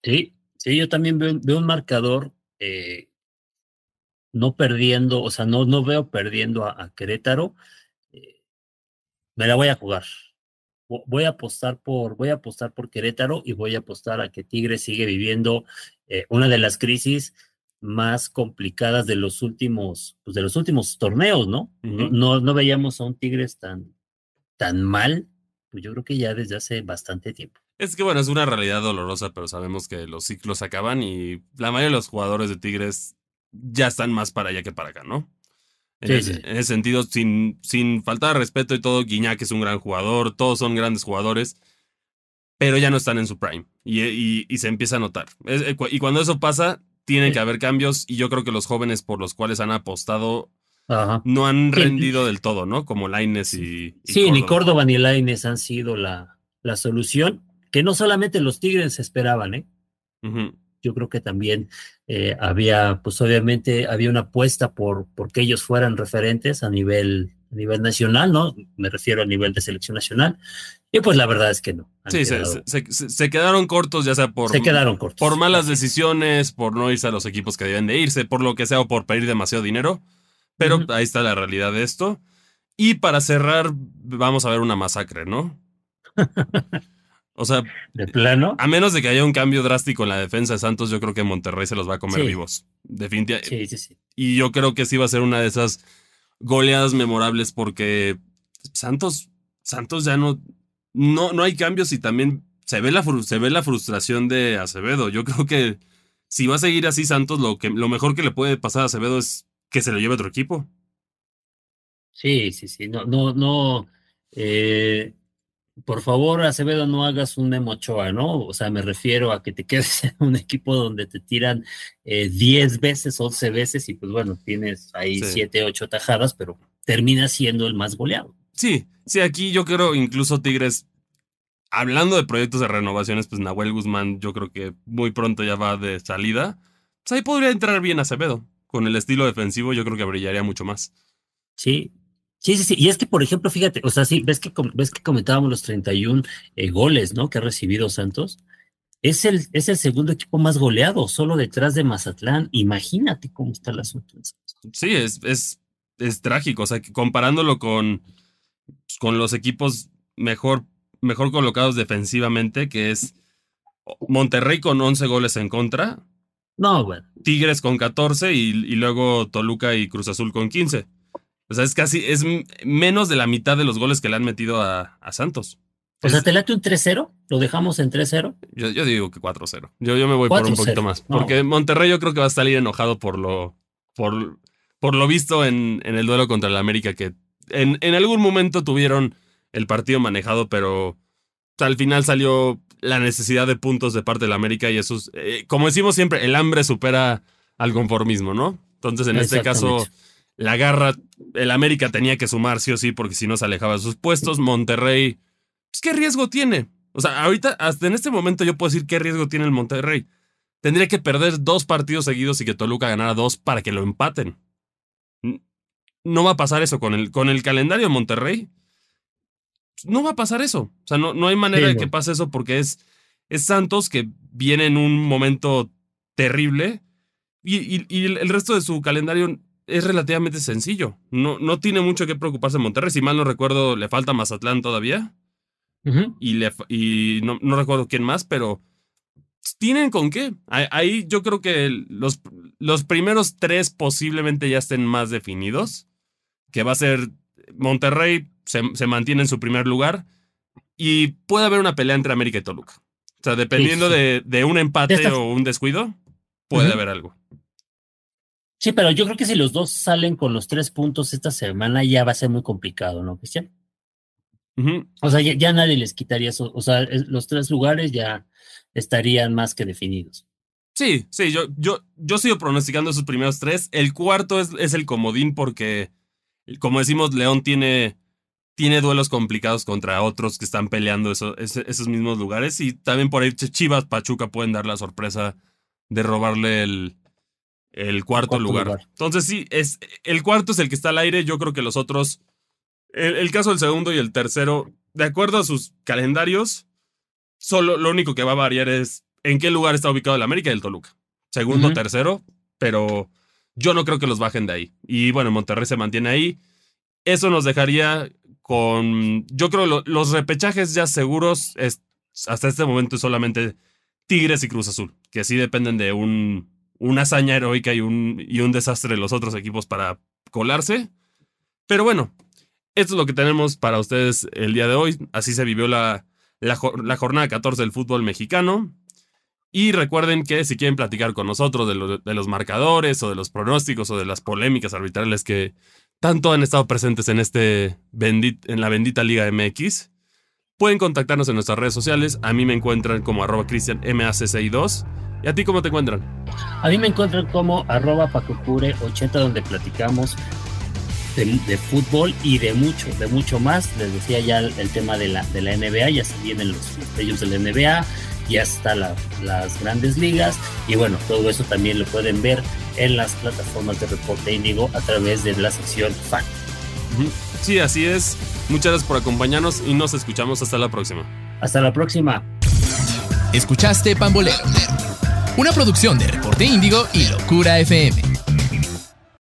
Sí, sí, yo también veo, un marcador eh, no perdiendo, o sea, no, no veo perdiendo a, Querétaro. Eh, me la voy a jugar. Voy a apostar por, voy a apostar por Querétaro y voy a apostar a que Tigre sigue viviendo eh, una de las crisis más complicadas de los últimos, pues de los últimos torneos, ¿no? ¿no? No veíamos a un Tigres tan, tan mal, pues yo creo que ya desde hace bastante tiempo. Es que bueno, es una realidad dolorosa, pero sabemos que los ciclos acaban y la mayoría de los jugadores de Tigres ya están más para allá que para acá, ¿no? En, ese, sentido, sin, sin faltar respeto y todo, Guiñac es un gran jugador, todos son grandes jugadores, pero ya no están en su prime y, y, se empieza a notar. Eh, y cuando eso pasa, tienen que haber cambios y yo creo que los jóvenes por los cuales han apostado no han rendido del todo, ¿no? Como Laines y, Sí, ni Córdoba ni Laines han sido la, la solución, que no solamente los Tigres esperaban, ¿eh? Yo creo que también eh, había, pues obviamente había una apuesta por, por que ellos fueran referentes a nivel, a nivel nacional, ¿no? Me refiero a nivel de selección nacional. Y pues la verdad es que no. Sí, se, quedaron cortos, ya sea por, se quedaron cortos. por malas decisiones, por no irse a los equipos que deben de irse, por lo que sea, o por pedir demasiado dinero. Pero ahí está la realidad de esto. Y para cerrar, vamos a ver una masacre, ¿no? O sea, de plano. A menos de que haya un cambio drástico en la defensa de Santos, yo creo que Monterrey se los va a comer vivos. Definitivamente. Sí, sí, sí. Y yo creo que sí va a ser una de esas goleadas memorables porque Santos, Santos ya no, no, no hay cambios y también se ve, la, se ve la frustración de Acevedo. Yo creo que si va a seguir así Santos, lo, que, lo mejor que le puede pasar a Acevedo es que se lo lleve otro equipo. Sí, sí, sí. No, no, no. Eh, por favor, Acevedo, no hagas un Memochoa, ¿no? O sea, me refiero a que te quedes en un equipo donde te tiran 10 eh, veces, 11 veces y pues bueno, tienes ahí 7, 8 tajadas, pero termina siendo el más goleado. Sí, sí, aquí yo creo incluso Tigres hablando de proyectos de renovaciones, pues Nahuel Guzmán yo creo que muy pronto ya va de salida. Pues ahí podría entrar bien Acevedo. Con el estilo defensivo yo creo que brillaría mucho más. Sí, Sí, sí, sí. Y es que, por ejemplo, fíjate, o sea, sí, ves que, ves que comentábamos los 31 eh, goles, ¿no? Que ha recibido Santos. Es el, es el segundo equipo más goleado, solo detrás de Mazatlán. Imagínate cómo está el asunto. Sí, es, es, es trágico. O sea, comparándolo con, con los equipos mejor, mejor colocados defensivamente, que es Monterrey con 11 goles en contra. No, bueno. Tigres con 14 y, y luego Toluca y Cruz Azul con 15. O sea, es casi, es menos de la mitad de los goles que le han metido a, Santos. O sea, ¿te late un 3-0? ¿Lo dejamos en 3-0? Yo, yo, digo que 4-0. Yo, yo me voy por un poquito más. Porque Monterrey yo creo que va a salir enojado por lo, por, por lo visto en, en el duelo contra el América, que en, en algún momento tuvieron el partido manejado, pero al final salió la necesidad de puntos de parte del América y eso, eh, como decimos siempre, el hambre supera al conformismo, ¿no? Entonces, en este caso la garra, el América tenía que sumar sí o sí porque si no se alejaba de sus puestos. Monterrey, pues qué riesgo tiene. O sea, ahorita, hasta en este momento yo puedo decir qué riesgo tiene el Monterrey. Tendría que perder dos partidos seguidos y que Toluca ganara dos para que lo empaten. No va a pasar eso con el, con el calendario de Monterrey. No va a pasar eso. O sea, no, no hay manera de que pase eso porque es, es Santos que viene en un momento terrible y, y el resto de su calendario es relativamente sencillo. No, no tiene mucho que preocuparse en Monterrey. Si mal no recuerdo, le falta Mazatlán todavía. Y, le, y no, no, recuerdo quién más, pero tienen con qué. Ahí yo creo que los, los primeros tres posiblemente ya estén más definidos. Que va a ser Monterrey, se, mantiene en su primer lugar. Y puede haber una pelea entre América y Toluca. O sea, dependiendo De, de, un empate o un descuido, puede haber algo. Sí, pero yo creo que si los dos salen con los tres puntos esta semana ya va a ser muy complicado, ¿no, Cristian? O sea, ya, nadie les quitaría eso. O sea, los tres lugares ya estarían más que definidos. Sí, sí, yo, yo, yo sigo pronosticando esos primeros tres. El cuarto es, es el comodín porque, como decimos, León tiene, tiene duelos complicados contra otros que están peleando esos mismos lugares. Y también por ahí Chivas, Pachuca pueden dar la sorpresa de robarle el, el cuarto, lugar. Entonces, sí, es, el cuarto es el que está al aire. Yo creo que los otros, el, caso del segundo y el tercero, de acuerdo a sus calendarios, solo lo único que va a variar es en qué lugar está ubicado el América y el Toluca. Segundo, tercero, pero yo no creo que los bajen de ahí. Y bueno, Monterrey se mantiene ahí. Eso nos dejaría con, yo creo, los repechajes ya seguros es, hasta este momento solamente Tigres y Cruz Azul, que sí dependen de un una hazaña heroica y un, y un desastre de los otros equipos para colarse. Pero bueno, esto es lo que tenemos para ustedes el día de hoy. Así se vivió la, la, jornada 14 del fútbol mexicano. Y recuerden que si quieren platicar con nosotros de, los marcadores o de los pronósticos o de las polémicas arbitrales que tanto han estado presentes en, este en la bendita Liga MX, pueden contactarnos en nuestras redes sociales. A mí me encuentran como arroba cristianmac62 ¿Y a ti cómo te encuentran? A mí me encuentran como arroba pacocure80 donde platicamos de, fútbol y de mucho, de mucho más. Les decía ya el, tema de la, de la NBA, ya se vienen los ellos de la NBA, ya está las grandes ligas y bueno, todo eso también lo pueden ver en las plataformas de Reporte Índigo a través de la sección fan. Sí, así es. Muchas gracias por acompañarnos y nos escuchamos hasta la próxima. Hasta la próxima. Escuchaste Pambolero una producción de Reporte Índigo y Locura FM.